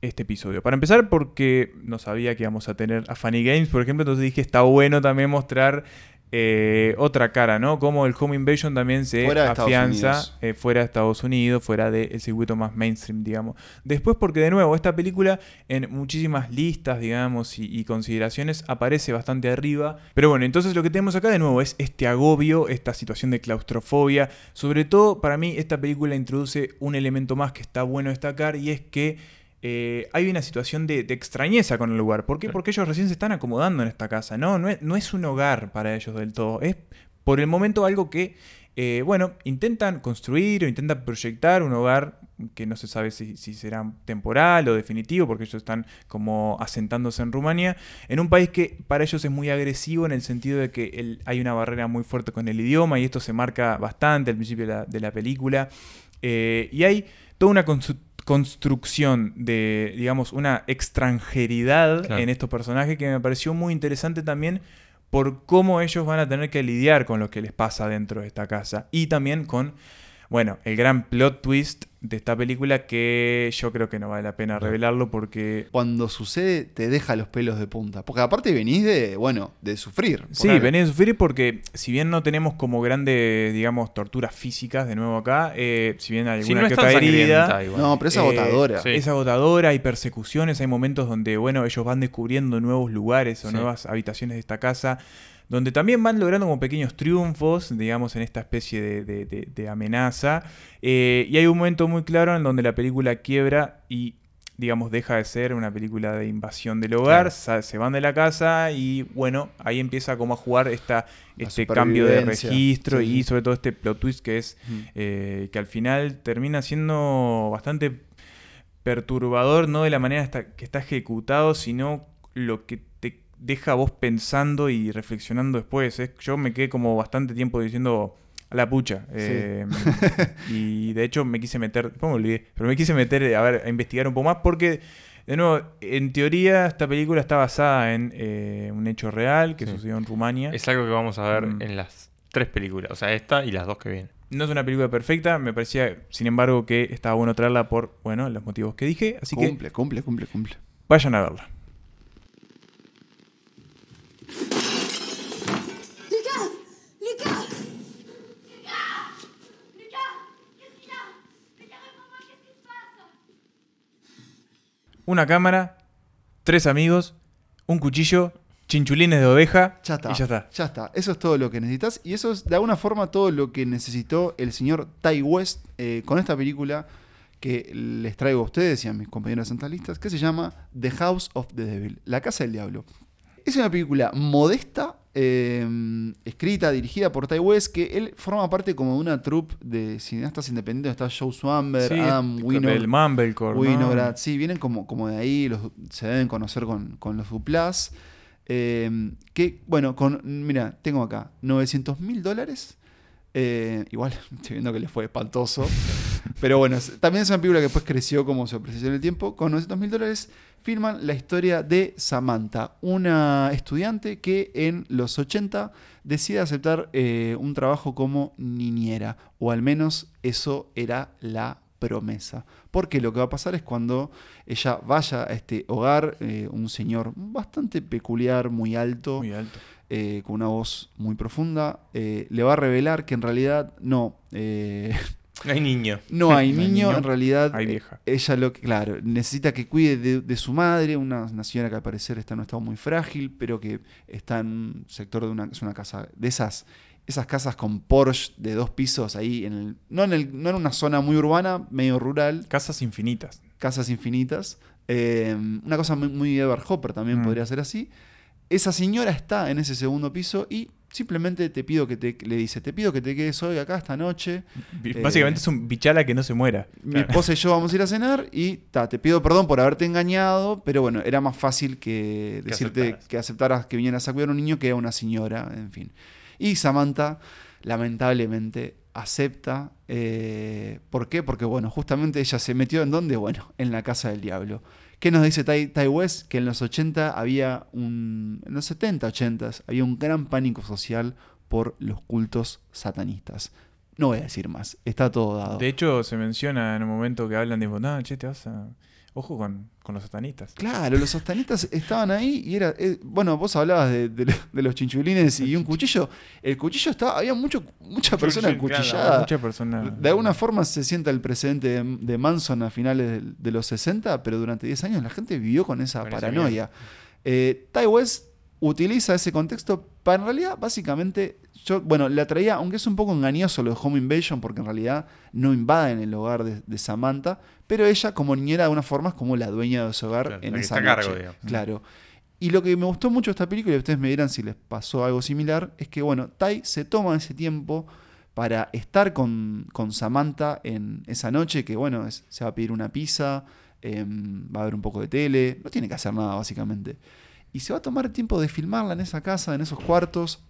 este episodio? Para empezar, porque no sabía que íbamos a tener a Funny Games, por ejemplo, entonces dije, está bueno también mostrar eh, otra cara, ¿no? Como el Home Invasion también se Fuera afianza eh, fuera de Estados Unidos, fuera del circuito más mainstream, digamos. Después, porque de nuevo, esta película en muchísimas listas, digamos, y, y consideraciones aparece bastante arriba. Pero bueno, entonces lo que tenemos acá de nuevo es este agobio, esta situación de claustrofobia. Sobre todo, para mí, esta película introduce un elemento más que está bueno destacar y es que eh, hay una situación de, de extrañeza con el lugar. ¿Por qué? Porque ellos recién se están acomodando en esta casa. No, no es, no es un hogar para ellos del todo. Es por el momento algo que, eh, bueno, intentan construir o intentan proyectar un hogar que no se sabe si, si será temporal o definitivo, porque ellos están como asentándose en Rumania, en un país que para ellos es muy agresivo en el sentido de que el- hay una barrera muy fuerte con el idioma y esto se marca bastante al principio de la, de la película. Eh, y hay toda una constru- construcción de, digamos, una extranjeridad Claro. en estos personajes que me pareció muy interesante también por cómo ellos van a tener que lidiar con lo que les pasa dentro de esta casa. Y también con, bueno, el gran plot twist de esta película que yo creo que no vale la pena revelarlo porque... Cuando sucede, te deja los pelos de punta. Porque aparte venís de, bueno, de sufrir. Sí, venía a sufrir porque si bien no tenemos como grandes, digamos, torturas físicas de nuevo acá, eh, si bien hay Si alguna no que otra herida... igual. No, pero es Eh, agotadora. sí. Es agotadora, hay persecuciones, hay momentos donde, bueno, ellos van descubriendo nuevos lugares o Sí. nuevas habitaciones de esta casa, donde también van logrando como pequeños triunfos, digamos, en esta especie de, de- de- de amenaza. Eh, y hay un momento muy claro en donde la película quiebra y digamos, deja de ser una película de invasión del hogar, se van de la casa y bueno, ahí empieza como a jugar esta, La este cambio de registro Sí, y sobre todo este plot twist que es Mm. eh, que al final termina siendo bastante perturbador, no de la manera que está ejecutado, sino lo que te deja a vos pensando y reflexionando después. Es- yo me quedé como bastante tiempo diciendo a la pucha. eh, y de hecho me quise meter, después me olvidé, pero me quise meter eh, a ver, a investigar un poco más porque, de nuevo, en teoría esta película está basada en eh, un hecho real que Sí. sucedió en Rumania. Es algo que vamos a ver Mm. en las tres películas. O sea, esta y las dos que vienen. No es una película perfecta, me parecía, sin embargo, que estaba bueno traerla por, bueno, los motivos que dije, así que cumple, cumple, cumple, cumple. vayan a verla. Lucas Lucas Lucas Lucas Qu'est-ce qu'il y a Lucas, réponds-moi, qu'est-ce qui se passe Una cámara, tres amigos, un cuchillo, chinchulines de oveja Ya está. y ya está. Ya está. Eso es todo lo que necesitas. Y eso es de alguna forma todo lo que necesitó el señor Ty West eh, con esta película que les traigo a ustedes y a mis compañeros centralistas, que se llama The House of the Devil, La Casa del Diablo. Es una película modesta, eh, escrita, dirigida por Ty West, que él forma parte como de una troupe de cineastas independientes. Está Joe Swamber, Sí, Adam el Winograd, Mumblecore, ¿no? Winograd, sí, vienen como, como de ahí, los, se deben conocer con, con los Duplas. Eh, que, bueno, con, mira, tengo acá 900 mil dólares. Eh, igual, estoy viendo que le fue espantoso. Pero bueno, también es una película que después creció como su apreciación en el tiempo. Con 900 mil dólares filman la historia de Samantha, una estudiante que en los 80 decide aceptar eh, un trabajo como niñera. O al menos eso era la promesa. Porque lo que va a pasar es cuando ella vaya a este hogar, eh, un señor bastante peculiar, muy alto, Muy alto. eh, con una voz muy profunda, eh, le va a revelar que en realidad no, No hay niño. no hay No hay niño, en realidad hay eh, vieja. ella lo que, claro, necesita que cuide de, de su madre, una, una señora que al parecer está en un estado muy frágil, pero que está en un sector de una, es una casa, de esas, esas casas con Porsche de dos pisos ahí, en el, no, en el, no en una zona muy urbana, medio rural, Casas infinitas. casas infinitas. Eh, una cosa muy, muy Edward Hopper también Mm. podría ser así. Esa señora está en ese segundo piso y simplemente te pido que te, le dice, te pido que te quedes hoy acá esta noche. Eh, Básicamente es un bichala que no se muera. Mi esposa y yo vamos a ir a cenar y ta, te pido perdón por haberte engañado, pero bueno, era más fácil que Que decirte aceptaras. que aceptaras que vinieras a cuidar a un niño que a una señora, en fin. Y Samantha, lamentablemente, acepta. eh, ¿Por qué? Porque, bueno, justamente ella se metió en dónde? Bueno, en la casa del diablo. ¿Qué nos dice Ty, Ty West? Que en los 80 había un. En los 70, 80 había un gran pánico social por los cultos satanistas. No voy a decir más, está todo dado. De hecho, se menciona en un momento que hablan de, no, che, te vas a... Ojo con, con los satanistas. Claro, los satanistas estaban ahí y era. eh, bueno, vos hablabas de, de- de los chinchulines y un cuchillo. El cuchillo estaba. Había mucho, mucha persona Claro, acuchillada. Muchas personas... De alguna forma se sienta el precedente de, de Manson a finales de, de los 60, pero durante 10 años la gente vivió con esa paranoia. Eh, Ty West utiliza ese contexto para en realidad, básicamente, yo, bueno, la traía, aunque es un poco engañoso lo de Home Invasion, porque en realidad no invaden el hogar de, de Samantha, pero ella como niñera de alguna forma es como la dueña de su hogar Claro, en esa noche. cargo, digamos. Claro. Y lo que me gustó mucho de esta película, y ustedes me dirán si les pasó algo similar, es que, bueno, Ty se toma ese tiempo para estar con, con Samantha en esa noche, que, bueno, es- se va a pedir una pizza, em, va a ver un poco de tele, no tiene que hacer nada, básicamente. Y se va a tomar el tiempo de filmarla en esa casa, en esos cuartos,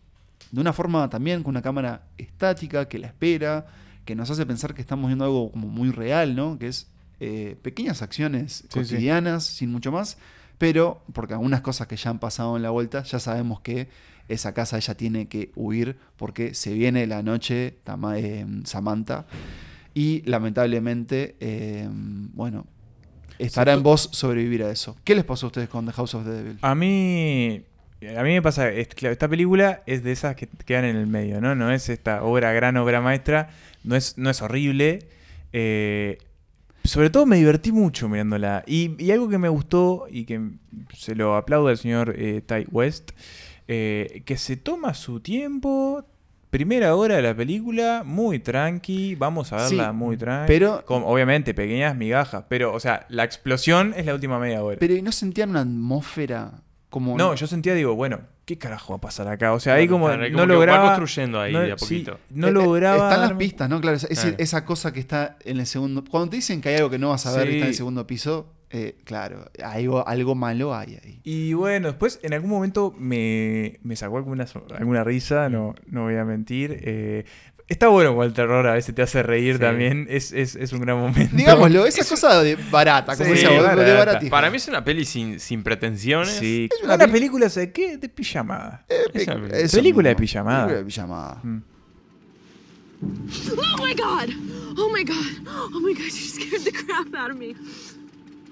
de una forma también con una cámara estática que la espera, que nos hace pensar que estamos viendo algo como muy real, ¿no? Que es eh, pequeñas acciones Sí, sí. cotidianas, sin mucho más, pero porque algunas cosas que ya han pasado en la vuelta, ya sabemos que esa casa ella tiene que huir porque se viene la noche Tama- eh, Samantha y lamentablemente, eh, bueno, estará en vos sobrevivir a eso. ¿Qué les pasó a ustedes con The House of the Devil? A mí. A mí me pasa, es- claro, esta película es de esas que quedan en el medio, ¿no? No es esta obra, gran obra maestra, no es, no es horrible. eh, sobre todo me divertí mucho mirándola. Y, y algo que me gustó y que se lo aplaudo al señor eh, Ty West, eh, que se toma su tiempo, Primera hora de la película, muy tranqui, vamos a verla Sí, muy tranqui. pero- Con, obviamente, pequeñas migajas, pero, o sea, la explosión es la última media hora. Pero ¿y no sentían una atmósfera como... no, yo sentía, digo, bueno, ¿qué carajo va a pasar acá? O sea, ahí Claro, como claro, no como que va lograba... construyendo ahí no, de a sí, poquito. no Eh, eh, lograba... Están las pistas, ¿no? Claro, es- es Claro. esa cosa que está en el segundo... Cuando te dicen que hay algo que no vas a ver que está en el segundo piso, eh, claro, algo, algo malo hay ahí. Y bueno, después en algún momento me, me sacó alguna, alguna risa, no, no voy a mentir. Eh, está bueno cuando el terror a veces te hace reír Sí. también, es, es, es un gran momento. Digámoslo, esa cosa de barata, como Sí, decía de baratija. Para mí es una peli sin, sin pretensiones. Sí, una una, peli- película, ¿sabes qué? De pijamada. Es una película. Eso Película de pijamada. Película de pijamada. Mm. Oh my god! Oh my god! Oh my god, you scared the crap out of me.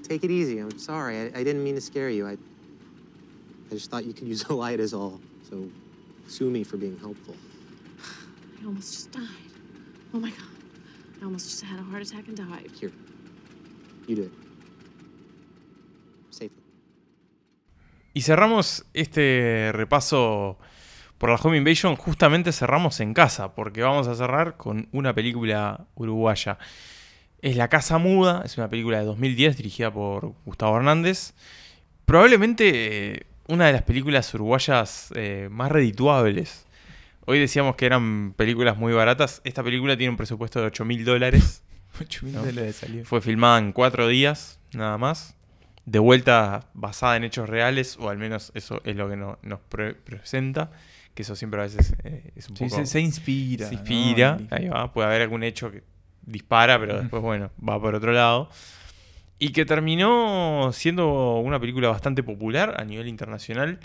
Take it easy. I'm sorry. I, I didn't mean to scare you. I, I just thought you could use a light, is all. So, sue me for being helpful. I almost just died. Oh my god. I almost just had a heart attack and died. Here, you do it. Safely. Y cerramos este repaso por la Home Invasion. Justamente cerramos en casa, porque vamos a cerrar con una película uruguaya. Es La Casa Muda, es una película de 2010 dirigida por Gustavo Hernández. Probablemente eh, una de las películas uruguayas eh, más redituables. Hoy decíamos que eran películas muy baratas. Esta película tiene un presupuesto de 8 mil dólares. No. salió. Fue filmada en cuatro días, nada más. De vuelta basada en hechos reales, o al menos eso es lo que no- nos pre- presenta. Que eso siempre a veces eh, es un Sí, poco. se, se inspira. se inspira. Ahí va. Puede haber algún hecho que dispara, pero después, bueno, va por otro lado. Y que terminó siendo una película bastante popular a nivel internacional.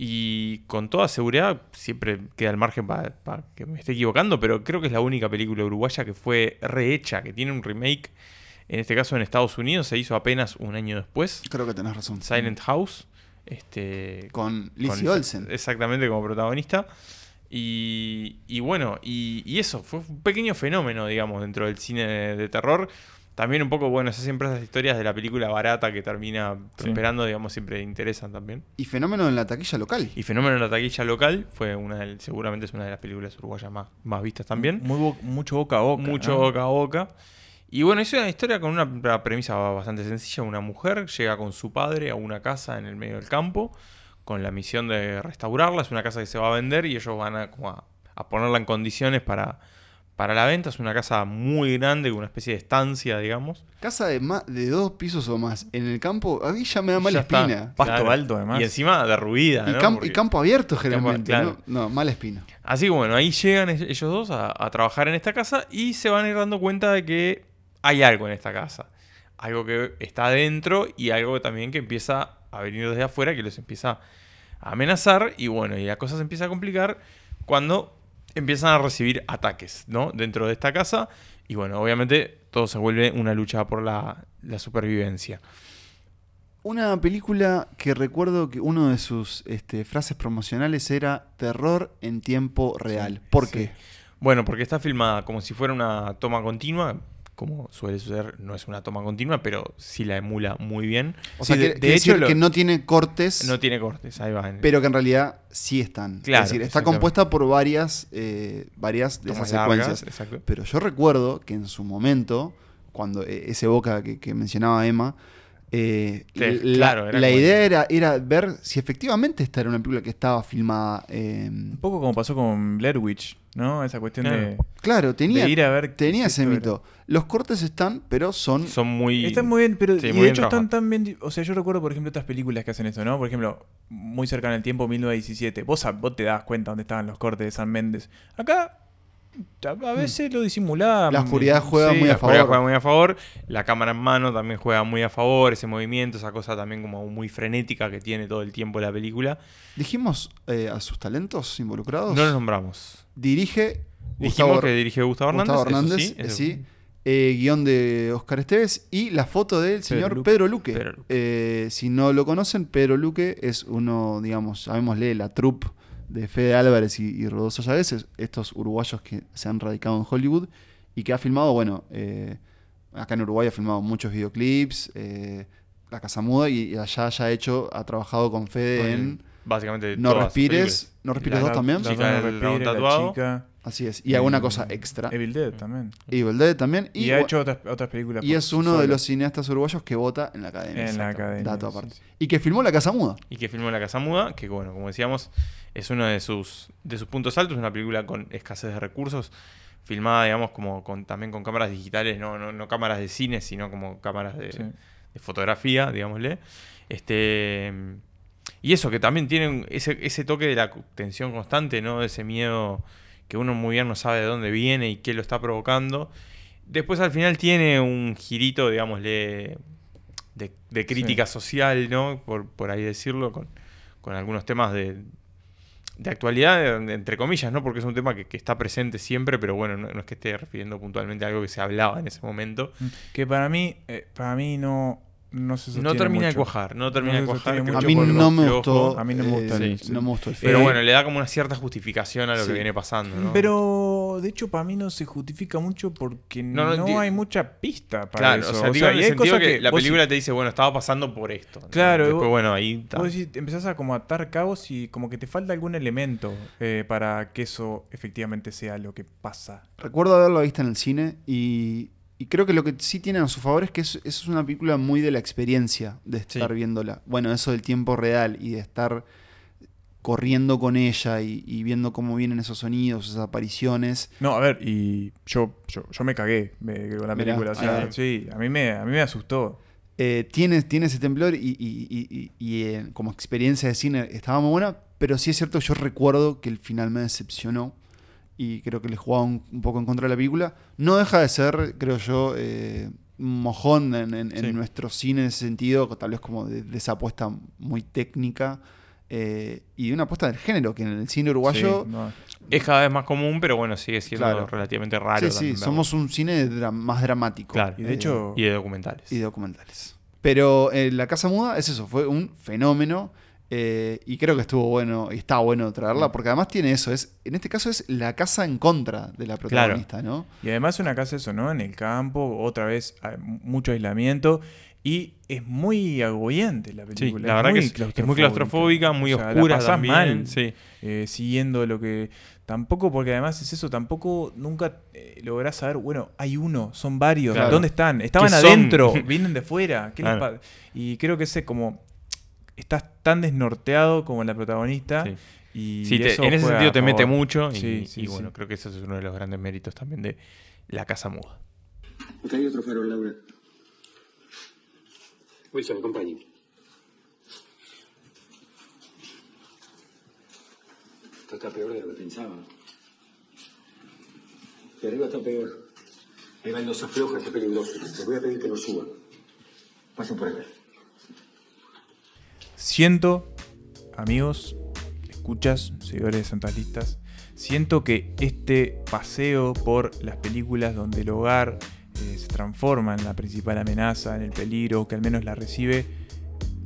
Y con toda seguridad, siempre queda al margen para que me esté equivocando, pero creo que es la única película uruguaya que fue rehecha, que tiene un remake. En este caso en Estados Unidos se hizo apenas un año después. Creo que tenés razón. Silent House. Este, Con Lizzie con- Olsen. Exactamente, como protagonista. Y, y bueno, y, y eso, fue un pequeño fenómeno, digamos, dentro del cine de, de terror. También un poco, bueno, esas siempre esas historias de la película barata que termina prosperando, digamos, siempre interesan también. Y fenómeno en la taquilla local. Y Fenómeno en la taquilla local fue una del- seguramente es una de las películas uruguayas más, más vistas también. Muy bo- mucho boca a boca. Mucho ¿no? boca a boca. Y bueno, es una historia con una premisa bastante sencilla. Una mujer llega con su padre a una casa en el medio del campo con la misión de restaurarla. Es una casa que se va a vender y ellos van a, como a, a ponerla en condiciones para, para la venta. Es una casa muy grande, con una especie de estancia, digamos. Casa de, más, de dos pisos o más en el campo, a mí ya me da mala Ya está. espina. Pasto alto, además. Y encima derruida. Y, ¿no? y campo abierto generalmente. claro. ¿no? no, mala espina. Así que bueno, ahí llegan ellos dos a, a trabajar en esta casa y se van a ir dando cuenta de que hay algo en esta casa. Algo que está adentro y algo también que empieza a venir desde afuera, que los empieza a amenazar. Y bueno, y la cosa se empieza a complicar cuando empiezan a recibir ataques, ¿no? Dentro de esta casa. Y bueno, obviamente todo se vuelve una lucha por la, la supervivencia. Una película que recuerdo que uno de sus este, frases promocionales era terror en tiempo real. ¿Por Sí. qué? Bueno, porque está filmada como si fuera una toma continua. Como suele suceder, no es una toma continua, pero sí la emula muy bien. O sea, que, de- hecho, lo- que no tiene cortes, No tiene cortes, ahí va. pero que en realidad sí están. Claro, es decir, está compuesta por varias, eh, varias de esas secuencias. largas, exacto. Pero yo recuerdo que en su momento, cuando eh, ese boca que, que mencionaba Emma, eh, la, claro, era la idea era, era ver si efectivamente esta era una película que estaba filmada. eh, Un poco como pasó con Blair Witch, ¿no? Esa cuestión Claro. de, claro, tenía, de ir a ver. tenía ese era- mito. Los cortes están, pero son. Son muy. Están muy bien, pero Sí, y de bien hecho están tan bien. O sea, yo recuerdo, por ejemplo, otras películas que hacen esto, ¿no? Por ejemplo, muy cerca en el tiempo, 1917. Vos, vos te das cuenta dónde estaban los cortes de San Méndez. Acá, a, veces lo disimulamos. La oscuridad juega muy la a oscuridad favor. juega muy a favor. La cámara en mano también juega muy a favor. Ese movimiento, esa cosa también como muy frenética que tiene todo el tiempo la película. Dijimos eh, a sus talentos involucrados. No los nombramos. Dirige Dijimos Gustavo, que dirige Gustavo Hernández. Gustavo eso Hernández, sí, eh, eso- sí. Eh, guion de Oscar Esteves y la foto del señor Luque. Pedro Luque. Pedro Luque. Eh, si no lo conocen, Pedro Luque es uno, digamos, llamémosle la troupe de Fede Álvarez y, y Rodolfo Chávez, es- estos uruguayos que se han radicado en Hollywood y que ha filmado, bueno, eh, acá en Uruguay ha filmado muchos videoclips, eh, La Casa Muda y, y allá ya ha hecho, ha trabajado con Fede en básicamente No todas respires, no respires La- dos también. la- chica la tatuado. chica, Así es. Y alguna cosa extra. Evil Dead también. Evil Dead también. Y, Y, ha hecho otras, otras películas. y es uno solo. de los cineastas uruguayos que vota en la academia. En la academia, Dato sí, aparte. sí. Y que filmó La Casa Muda. y que filmó La Casa Muda, que bueno, como decíamos, es uno de sus, de sus puntos altos, una película con escasez de recursos, filmada, digamos, como con, también con cámaras digitales, no, no, no cámaras de cine, sino como cámaras de, Sí. de fotografía, digámosle. Este, y eso, que también tiene un- ese, ese toque de la tensión constante, ¿no? De ese miedo que uno muy bien no sabe de dónde viene y qué lo está provocando. Después al final tiene un girito, digámosle, de, de crítica social, ¿no? Por, por ahí decirlo, con, con algunos temas de, de actualidad, entre comillas, ¿no? Porque es un tema que, que está presente siempre, pero bueno, no, no es que esté refiriendo puntualmente a algo que se hablaba en ese momento. Que para mí, eh, para mí no, no se No termina de mucho. cuajar, no termina No de cuajar. A mí no me gustó. A mí no me eh, gusta el- no me gustó el Pero bueno, le da como una cierta justificación a lo Sí. que viene pasando, ¿no? Pero de hecho para mí no se justifica mucho porque No, no, no, di- hay mucha pista para Claro, eso. o sea, digo, en el y hay cosas que, la película te dice, bueno, estaba pasando por esto. ¿no? Claro, Después, vos- bueno, ahí está. Vos decís, empezás a como atar cabos y como que te falta algún elemento eh, para que eso efectivamente sea lo que pasa. Recuerdo haberlo visto en el cine y, y creo que lo que sí tiene a su favor es que es, es una película muy de la experiencia de Sí. estar viéndola. Bueno, eso del tiempo real y de estar corriendo con ella y, y viendo cómo vienen esos sonidos, esas apariciones. No, a ver, y yo, yo, yo me cagué me- con la Mirá, película. o sea, sí, a mí me, a mí me asustó. Eh, tiene, tiene ese temblor y, y- y- eh, como experiencia de cine estaba muy buena, pero sí es cierto yo recuerdo que el final me decepcionó y creo que le jugaba un, un poco en contra de la película. No deja de ser, creo yo, eh, mojón en, en- en Sí. nuestro cine en ese sentido, tal vez como de, de esa apuesta muy técnica eh, y de una apuesta del género, que en el cine uruguayo... Sí, no. Es cada vez más común, pero bueno, sigue siendo Claro. relativamente raro. Sí, sí, también somos un cine dra- más dramático. Claro. Y de hecho, Y de documentales. y de documentales. Pero eh, La Casa Muda es eso, fue un fenómeno. Eh, y creo que estuvo bueno, y está bueno Mm. traerla, porque además tiene eso, es, en este caso es la casa en contra de la protagonista, ¿no? Y además una casa eso, ¿no? En el campo, otra vez hay mucho aislamiento y es muy agobiante la Sí, película. la verdad muy que es, es muy claustrofóbica, muy O sea, la oscura pasás también. mal. Sí. eh, siguiendo lo que... Tampoco, porque además es eso, tampoco nunca eh, lográs saber, bueno, hay uno, son varios, Claro. ¿dónde están? Estaban adentro, vienen de fuera. ¿qué les Claro. pa- y creo que ese como... Estás tan desnorteado como la protagonista. Sí. Y Sí, te- eso en ese sentido a te mete mucho. Y, Sí, sí, y bueno, sí. creo que ese es uno de los grandes méritos también de La Casa Muda. Acá hay otro farol, Laura. Wilson, acompáñeme. Esto está peor de lo que pensaba. De arriba está peor. Hay baldosas flojas, es peligroso. Les voy a pedir que no suban. Pasen por acá. Siento, amigos, escuchas, seguidores de Santas Listas, siento que este paseo por las películas donde el hogar eh, se transforma en la principal amenaza, en el peligro, que al menos la recibe,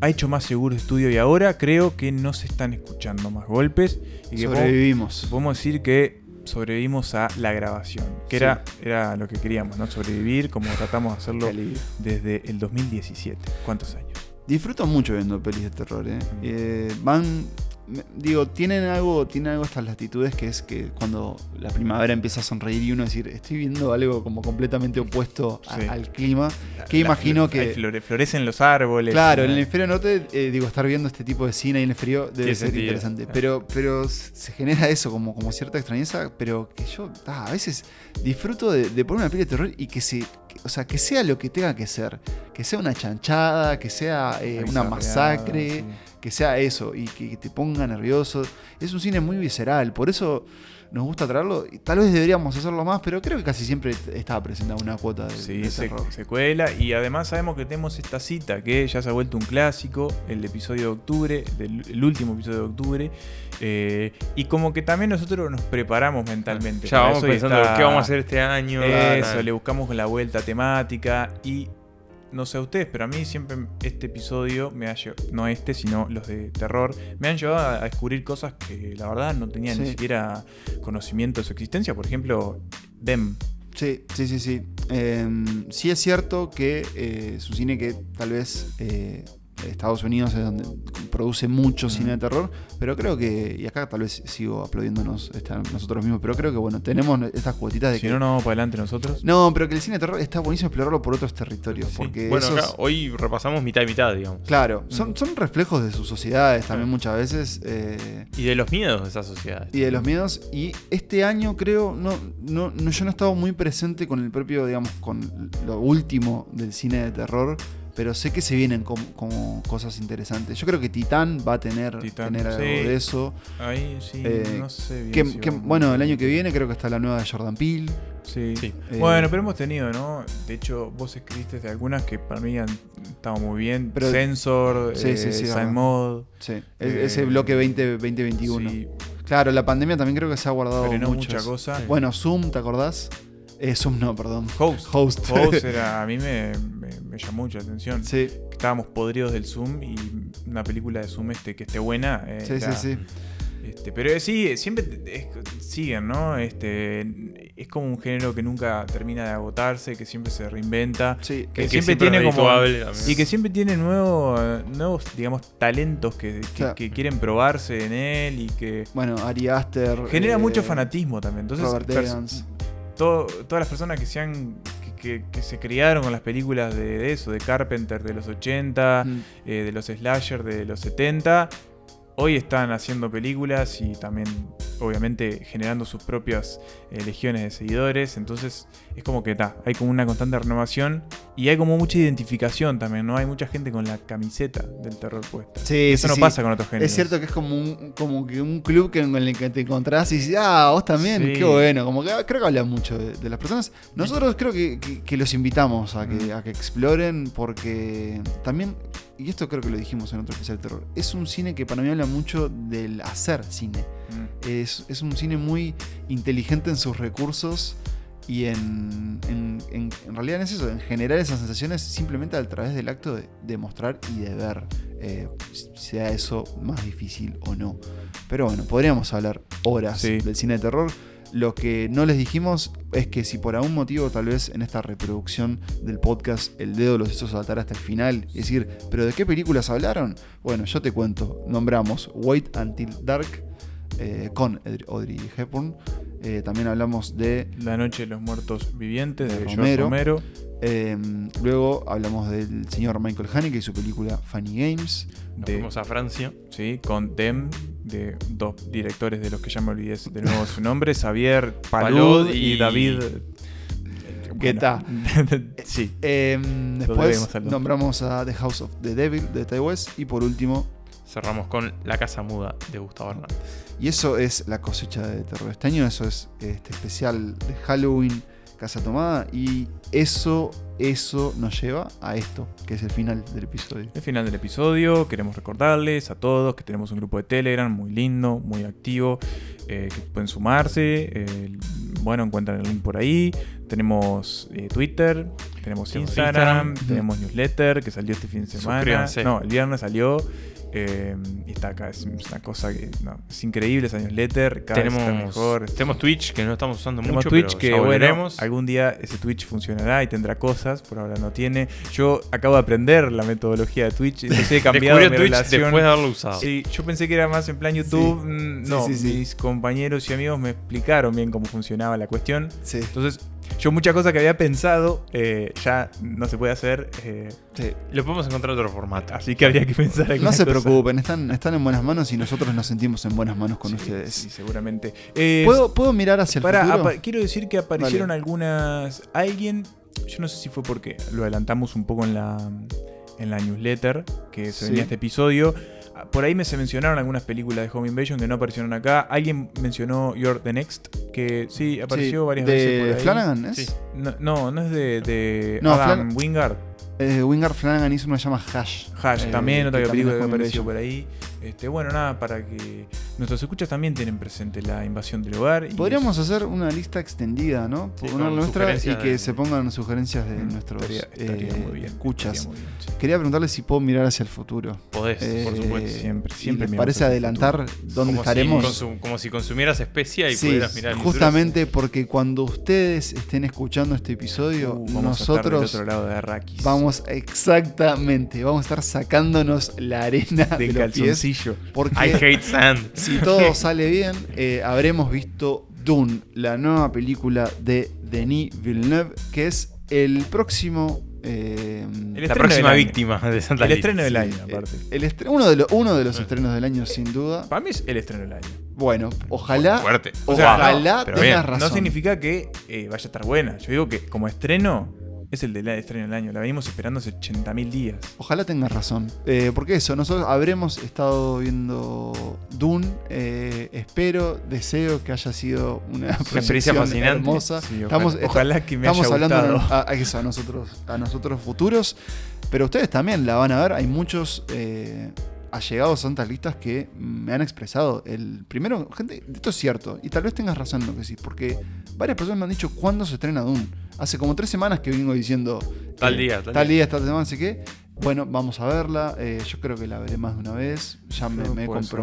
ha hecho más seguro estudio y ahora creo que no se están escuchando más golpes y que Sobrevivimos. podemos decir que sobrevivimos a la grabación, que Sí. era, era lo que queríamos, ¿no? Sobrevivir como tratamos de hacerlo desde el 2017. ¿Cuántos años? Disfruto mucho viendo pelis de terror, ¿eh? Mm. Eh, van. Digo, tienen algo, tienen algo estas latitudes que es que cuando la primavera empieza a sonreír y uno decir, estoy viendo algo como completamente opuesto a- Sí. al clima, que La imagino que... flore- florecen los árboles. Claro, en el hemisferio norte, eh, digo, estar viendo este tipo de cine ahí en el frío debe ser sentido, interesante. claro. Pero, pero se genera eso, como, como cierta extrañeza, pero que yo ah, a veces disfruto de, de poner una peli de terror y que se. o sea, que sea lo que tenga que ser. Que sea una chanchada, que sea eh, una masacre, sí. Que sea eso y que, que te ponga nervioso. Es un cine muy visceral, por eso nos gusta traerlo. Y tal vez deberíamos hacerlo más, pero creo que casi siempre estaba presente una cuota de, Sí, de se, terror. se cuela. Y además sabemos que tenemos esta cita que ya se ha vuelto un clásico, el episodio de octubre, del, el último episodio de octubre. eh, y como que también nosotros nos preparamos mentalmente. Ya vamos pensando está- qué vamos a hacer este año. Eso, Ah, le buscamos la vuelta temática y no sé a ustedes, pero a mí siempre este episodio me ha llevado, no este, sino los de terror, me han llevado a, descubrir cosas que la verdad no tenía ni siquiera conocimiento de su existencia. Por ejemplo, Dem. Sí, sí, sí, sí. Eh, sí es cierto que eh, es un cine que tal vez eh, Estados Unidos es donde produce mucho Mm. cine de terror, pero creo que, y acá tal vez sigo aplaudiéndonos esta- nosotros mismos, pero creo que bueno, tenemos estas cuotitas de Si que... no, no vamos para adelante nosotros. No, pero que el cine de terror está buenísimo explorarlo por otros territorios, porque Bueno, esos- acá hoy repasamos mitad y mitad, digamos. Claro, Mm. son, son reflejos de sus sociedades también muchas veces. eh, Y de los miedos de esas sociedades. y de los miedos. Y este año creo, no, no, no, yo no he estado muy presente con el propio, digamos, con lo último del cine de terror. Pero sé que se vienen como, como cosas interesantes. Yo creo que Titán va a tener, Titán, tener algo sí. de eso. Ahí sí, Eh, no sé bien. Que, si que, vamos- bueno, el año que viene creo que está la nueva de Jordan Peele. Sí. Sí. Eh, Bueno, pero hemos tenido, ¿no? De hecho, vos escribiste de algunas que para mí han estado muy bien. Pero- Sensor, Sí, eh, sí, sí, Sign verdad. Mode. Sí, e- Eh, ese bloque 20, 2021. Sí, Claro, la pandemia también creo que se ha guardado mucha cosa. Bueno, Zoom, ¿te acordás? Eh, Zoom no, perdón. Host. Host. Host era, a mí me, me- me llamó mucha atención. Sí, Estábamos podridos del Zoom y una película de Zoom este que esté buena. eh, sí, sí, era- sí. Este, pero sí, siempre es- siguen, ¿no? Este, es como un género que nunca termina de agotarse, que siempre se reinventa. Sí, que que siempre, siempre tiene como y que siempre tiene nuevos nuevos digamos talentos que, que- Claro. que quieren probarse en él y que Bueno, Ari Aster. genera eh, mucho fanatismo también entonces Robert Evans. Todo- todas las personas que se han que, que- que se criaron con las películas de, de eso de Carpenter de los 80 Mm. eh, de los slasher de los 70 hoy están haciendo películas y también obviamente generando sus propias eh, legiones de seguidores entonces es como que ta, hay como una constante renovación y hay como mucha identificación también no hay mucha gente con la camiseta del terror puesta Sí, eso sí, no sí. pasa con otros géneros Es cierto que es como un, como que un club que, en el que te encontrás y dices, ah, vos también, Sí. qué bueno. Como que ah, creo que habla mucho de, de las personas. Nosotros creo que, que- que los invitamos a que, a que exploren porque también, y esto creo que lo dijimos en otro especial de terror, es un cine que para mí habla mucho del hacer cine. Mm. Es, es un cine muy inteligente en sus recursos y en, en, en- en realidad es eso, en generar esas sensaciones simplemente a través del acto de, de mostrar y de ver, eh, sea eso más difícil o no. Pero bueno, podríamos hablar horas Sí. del cine de terror. Lo que no les dijimos es que si por algún motivo tal vez en esta reproducción del podcast el dedo los hizo saltar hasta el final y decir, pero ¿de qué películas hablaron? Bueno, yo te cuento, nombramos Wait Until Dark eh, con Audrey Hepburn. Eh, también hablamos de La Noche de los Muertos Vivientes de, De Romero. Romero. Eh, luego hablamos del señor Michael Haneke y su película Funny Games. Nos de- fuimos a Francia. Sí, con Dem, de dos directores de los que ya me olvidé de nuevo su nombre, Xavier Palud Palud y, y- David. ¿Qué tal? sí. Eh, debemos después nombramos a The House of the Devil de Ty West. Y por último, Cerramos con La Casa Muda de Gustavo Hernández. y eso es la cosecha de terror este año. Eso es este especial de Halloween, Casa Tomada. Y eso, eso nos lleva a esto, que es el final del episodio. El final del episodio, queremos recordarles a todos que tenemos un grupo de Telegram muy lindo, muy activo, eh, que pueden sumarse. eh, bueno, encuentran el link por ahí. Tenemos eh, Twitter, tenemos Tenemos Instagram, Instagram. tenemos newsletter que salió este fin de semana. Suscríbanse. No, el viernes salió. eh, y está acá, es una cosa que no, es increíble esa newsletter, cada vez está Tenemos, mejor. tenemos Twitch que no estamos usando Tenemos mucho, Twitch pero que ya bueno, volveremos. algún día ese Twitch funcionará y tendrá cosas, por ahora no tiene. Yo acabo de aprender la metodología de Twitch, entonces he cambiado mi Twitch relación. después de haberlo usado. Sí, yo pensé que era más en plan YouTube. mm, Sí, No, sí, sí. mis compañeros y amigos me explicaron bien cómo funcionaba la cuestión. Sí, Entonces, yo muchas cosas que había pensado eh, ya no se puede hacer. eh, sí. Lo podemos encontrar de otro formato. así que habría que pensar No alguna se cosa. preocupen, están, están en buenas manos y nosotros nos sentimos en buenas manos con Sí, ustedes. sí, seguramente. Eh, ¿Puedo, ¿Puedo mirar hacia el Para, futuro? quiero decir que aparecieron algunas. Alguien. Yo no sé si fue porque lo adelantamos un poco en la. En la newsletter que se Sí. venía este episodio. Ah, Por ahí me se mencionaron algunas películas de Home Invasion que no aparecieron acá. Alguien mencionó You're the Next, que sí apareció Sí, varias de veces. por ahí. Flanagan, ¿es? Sí. No, no, no es de, de No, Adam Flan- Wingard. Eh, Wingard Flanagan hizo una que se llama Hash. Hash Eh, también, otra que película que apareció por ahí. Este, bueno, nada, para que nuestros escuchas también tienen presente la invasión del hogar. y Podríamos hacer una lista extendida, ¿no? Sí, Una nuestra y que de- se pongan sugerencias de Mm, nuestros estaría- estaría eh, muy bien, escuchas. estaría muy bien, sí. Quería preguntarle si puedo mirar hacia el futuro. Podés, por Eh, supuesto. Siempre, ¿y siempre ¿Les miramos parece adelantar futuro. dónde como estaremos? Si como si consumieras especia y Sí, pudieras mirar el futuro. justamente porque cuando ustedes estén escuchando este episodio, Uh, vamos a estar del nosotros otro lado de Arrakis. vamos exactamente, vamos a estar sacándonos la arena de del los pies porque I hate sand. si todo sale bien, eh, habremos visto Dune, la nueva película de Denis Villeneuve, que es el próximo. eh, El La próxima víctima de Santa El estreno del sí, año, eh, aparte. el estre- uno de, los uno de los estrenos del año, sin duda. Para mí es el estreno del año. Bueno, ojalá. Fuerte. O sea, Ojalá no, tengas razón. No significa que eh, vaya a estar buena. Yo digo que como estreno es el del estreno del año. La venimos esperando hace 80.000 días. Ojalá tengas razón. Eh, porque eso, nosotros habremos estado viendo Dune. eh, espero, deseo que haya sido una, experiencia fascinante. hermosa. Sí, ojalá- estamos, ojalá que me estamos haya hablando gustado. a, a eso, a nosotros, a nosotros futuros. Pero ustedes también la van a ver. Hay muchos eh, allegados a Santas Listas que me han expresado. El primero, gente, esto es cierto. Y tal vez tengas razón en lo que decís. Porque varias personas me han dicho cuándo se estrena Dune. Hace como tres semanas que vengo diciendo. Tal eh, día, tal tal día. día, esta semana, así que. Bueno, vamos a verla. Eh, yo creo que la veré más de una vez. Ya me, he ser.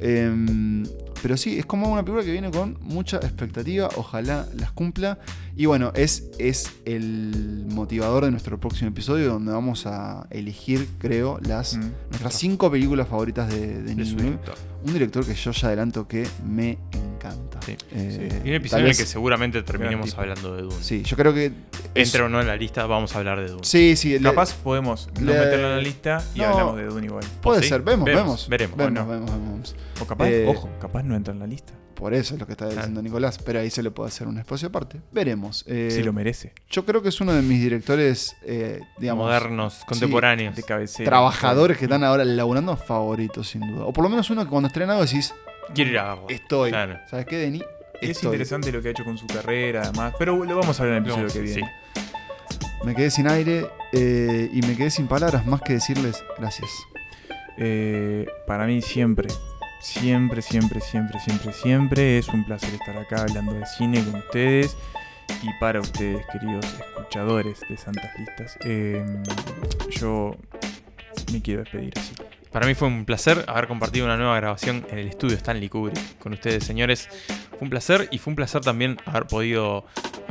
Em, pero sí, es como una película que viene con mucha expectativa. Ojalá las cumpla. Y bueno, es, es el motivador de nuestro próximo episodio donde vamos a elegir, creo, las Mm. nuestras cinco películas favoritas de, de. Un director que yo ya adelanto que me encanta. Sí, Eh, sí. Y un episodio en el que seguramente terminemos hablando de Dune. Sí, yo creo que. es- Entre o no en la lista, vamos a hablar de Dune. Sí, sí. le- Capaz podemos no le- meterlo en la lista y No. hablamos de Dune igual. Puede ¿Sí? ser, vemos, Vemos, vemos. veremos. Vemos, Bueno. vemos, vemos. O capaz, Eh, ojo, capaz no entra en la lista. Por eso es lo que está diciendo Nicolás, pero ahí se le puede hacer un espacio aparte. Veremos. Eh, si lo merece. yo creo que es uno de mis directores, eh, digamos, Modernos, contemporáneos. De cabecera. trabajadores que están ahora laburando favoritos, sin duda. O por lo menos uno que cuando estrena algo decís, Quiero ir a verlo. estoy. Claro. ¿Sabes qué, Denis? Es interesante lo que ha hecho con su carrera, además. Pero lo vamos a hablar en el episodio que Sí. viene. Me quedé sin aire eh, y me quedé sin palabras más que decirles gracias. Eh, para mí siempre, siempre, siempre, siempre, siempre, siempre es un placer estar acá hablando de cine con ustedes y para ustedes, queridos escuchadores de Santas Listas. Eh, yo me quiero despedir así. Para mí fue un placer haber compartido una nueva grabación en el estudio Stanley Kubrick con ustedes, señores. Fue un placer y fue un placer también haber podido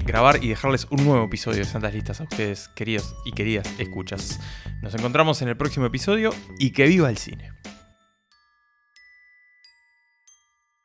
grabar y dejarles un nuevo episodio de Santas Listas a ustedes, queridos y queridas escuchas. Nos encontramos en el próximo episodio y que viva el cine.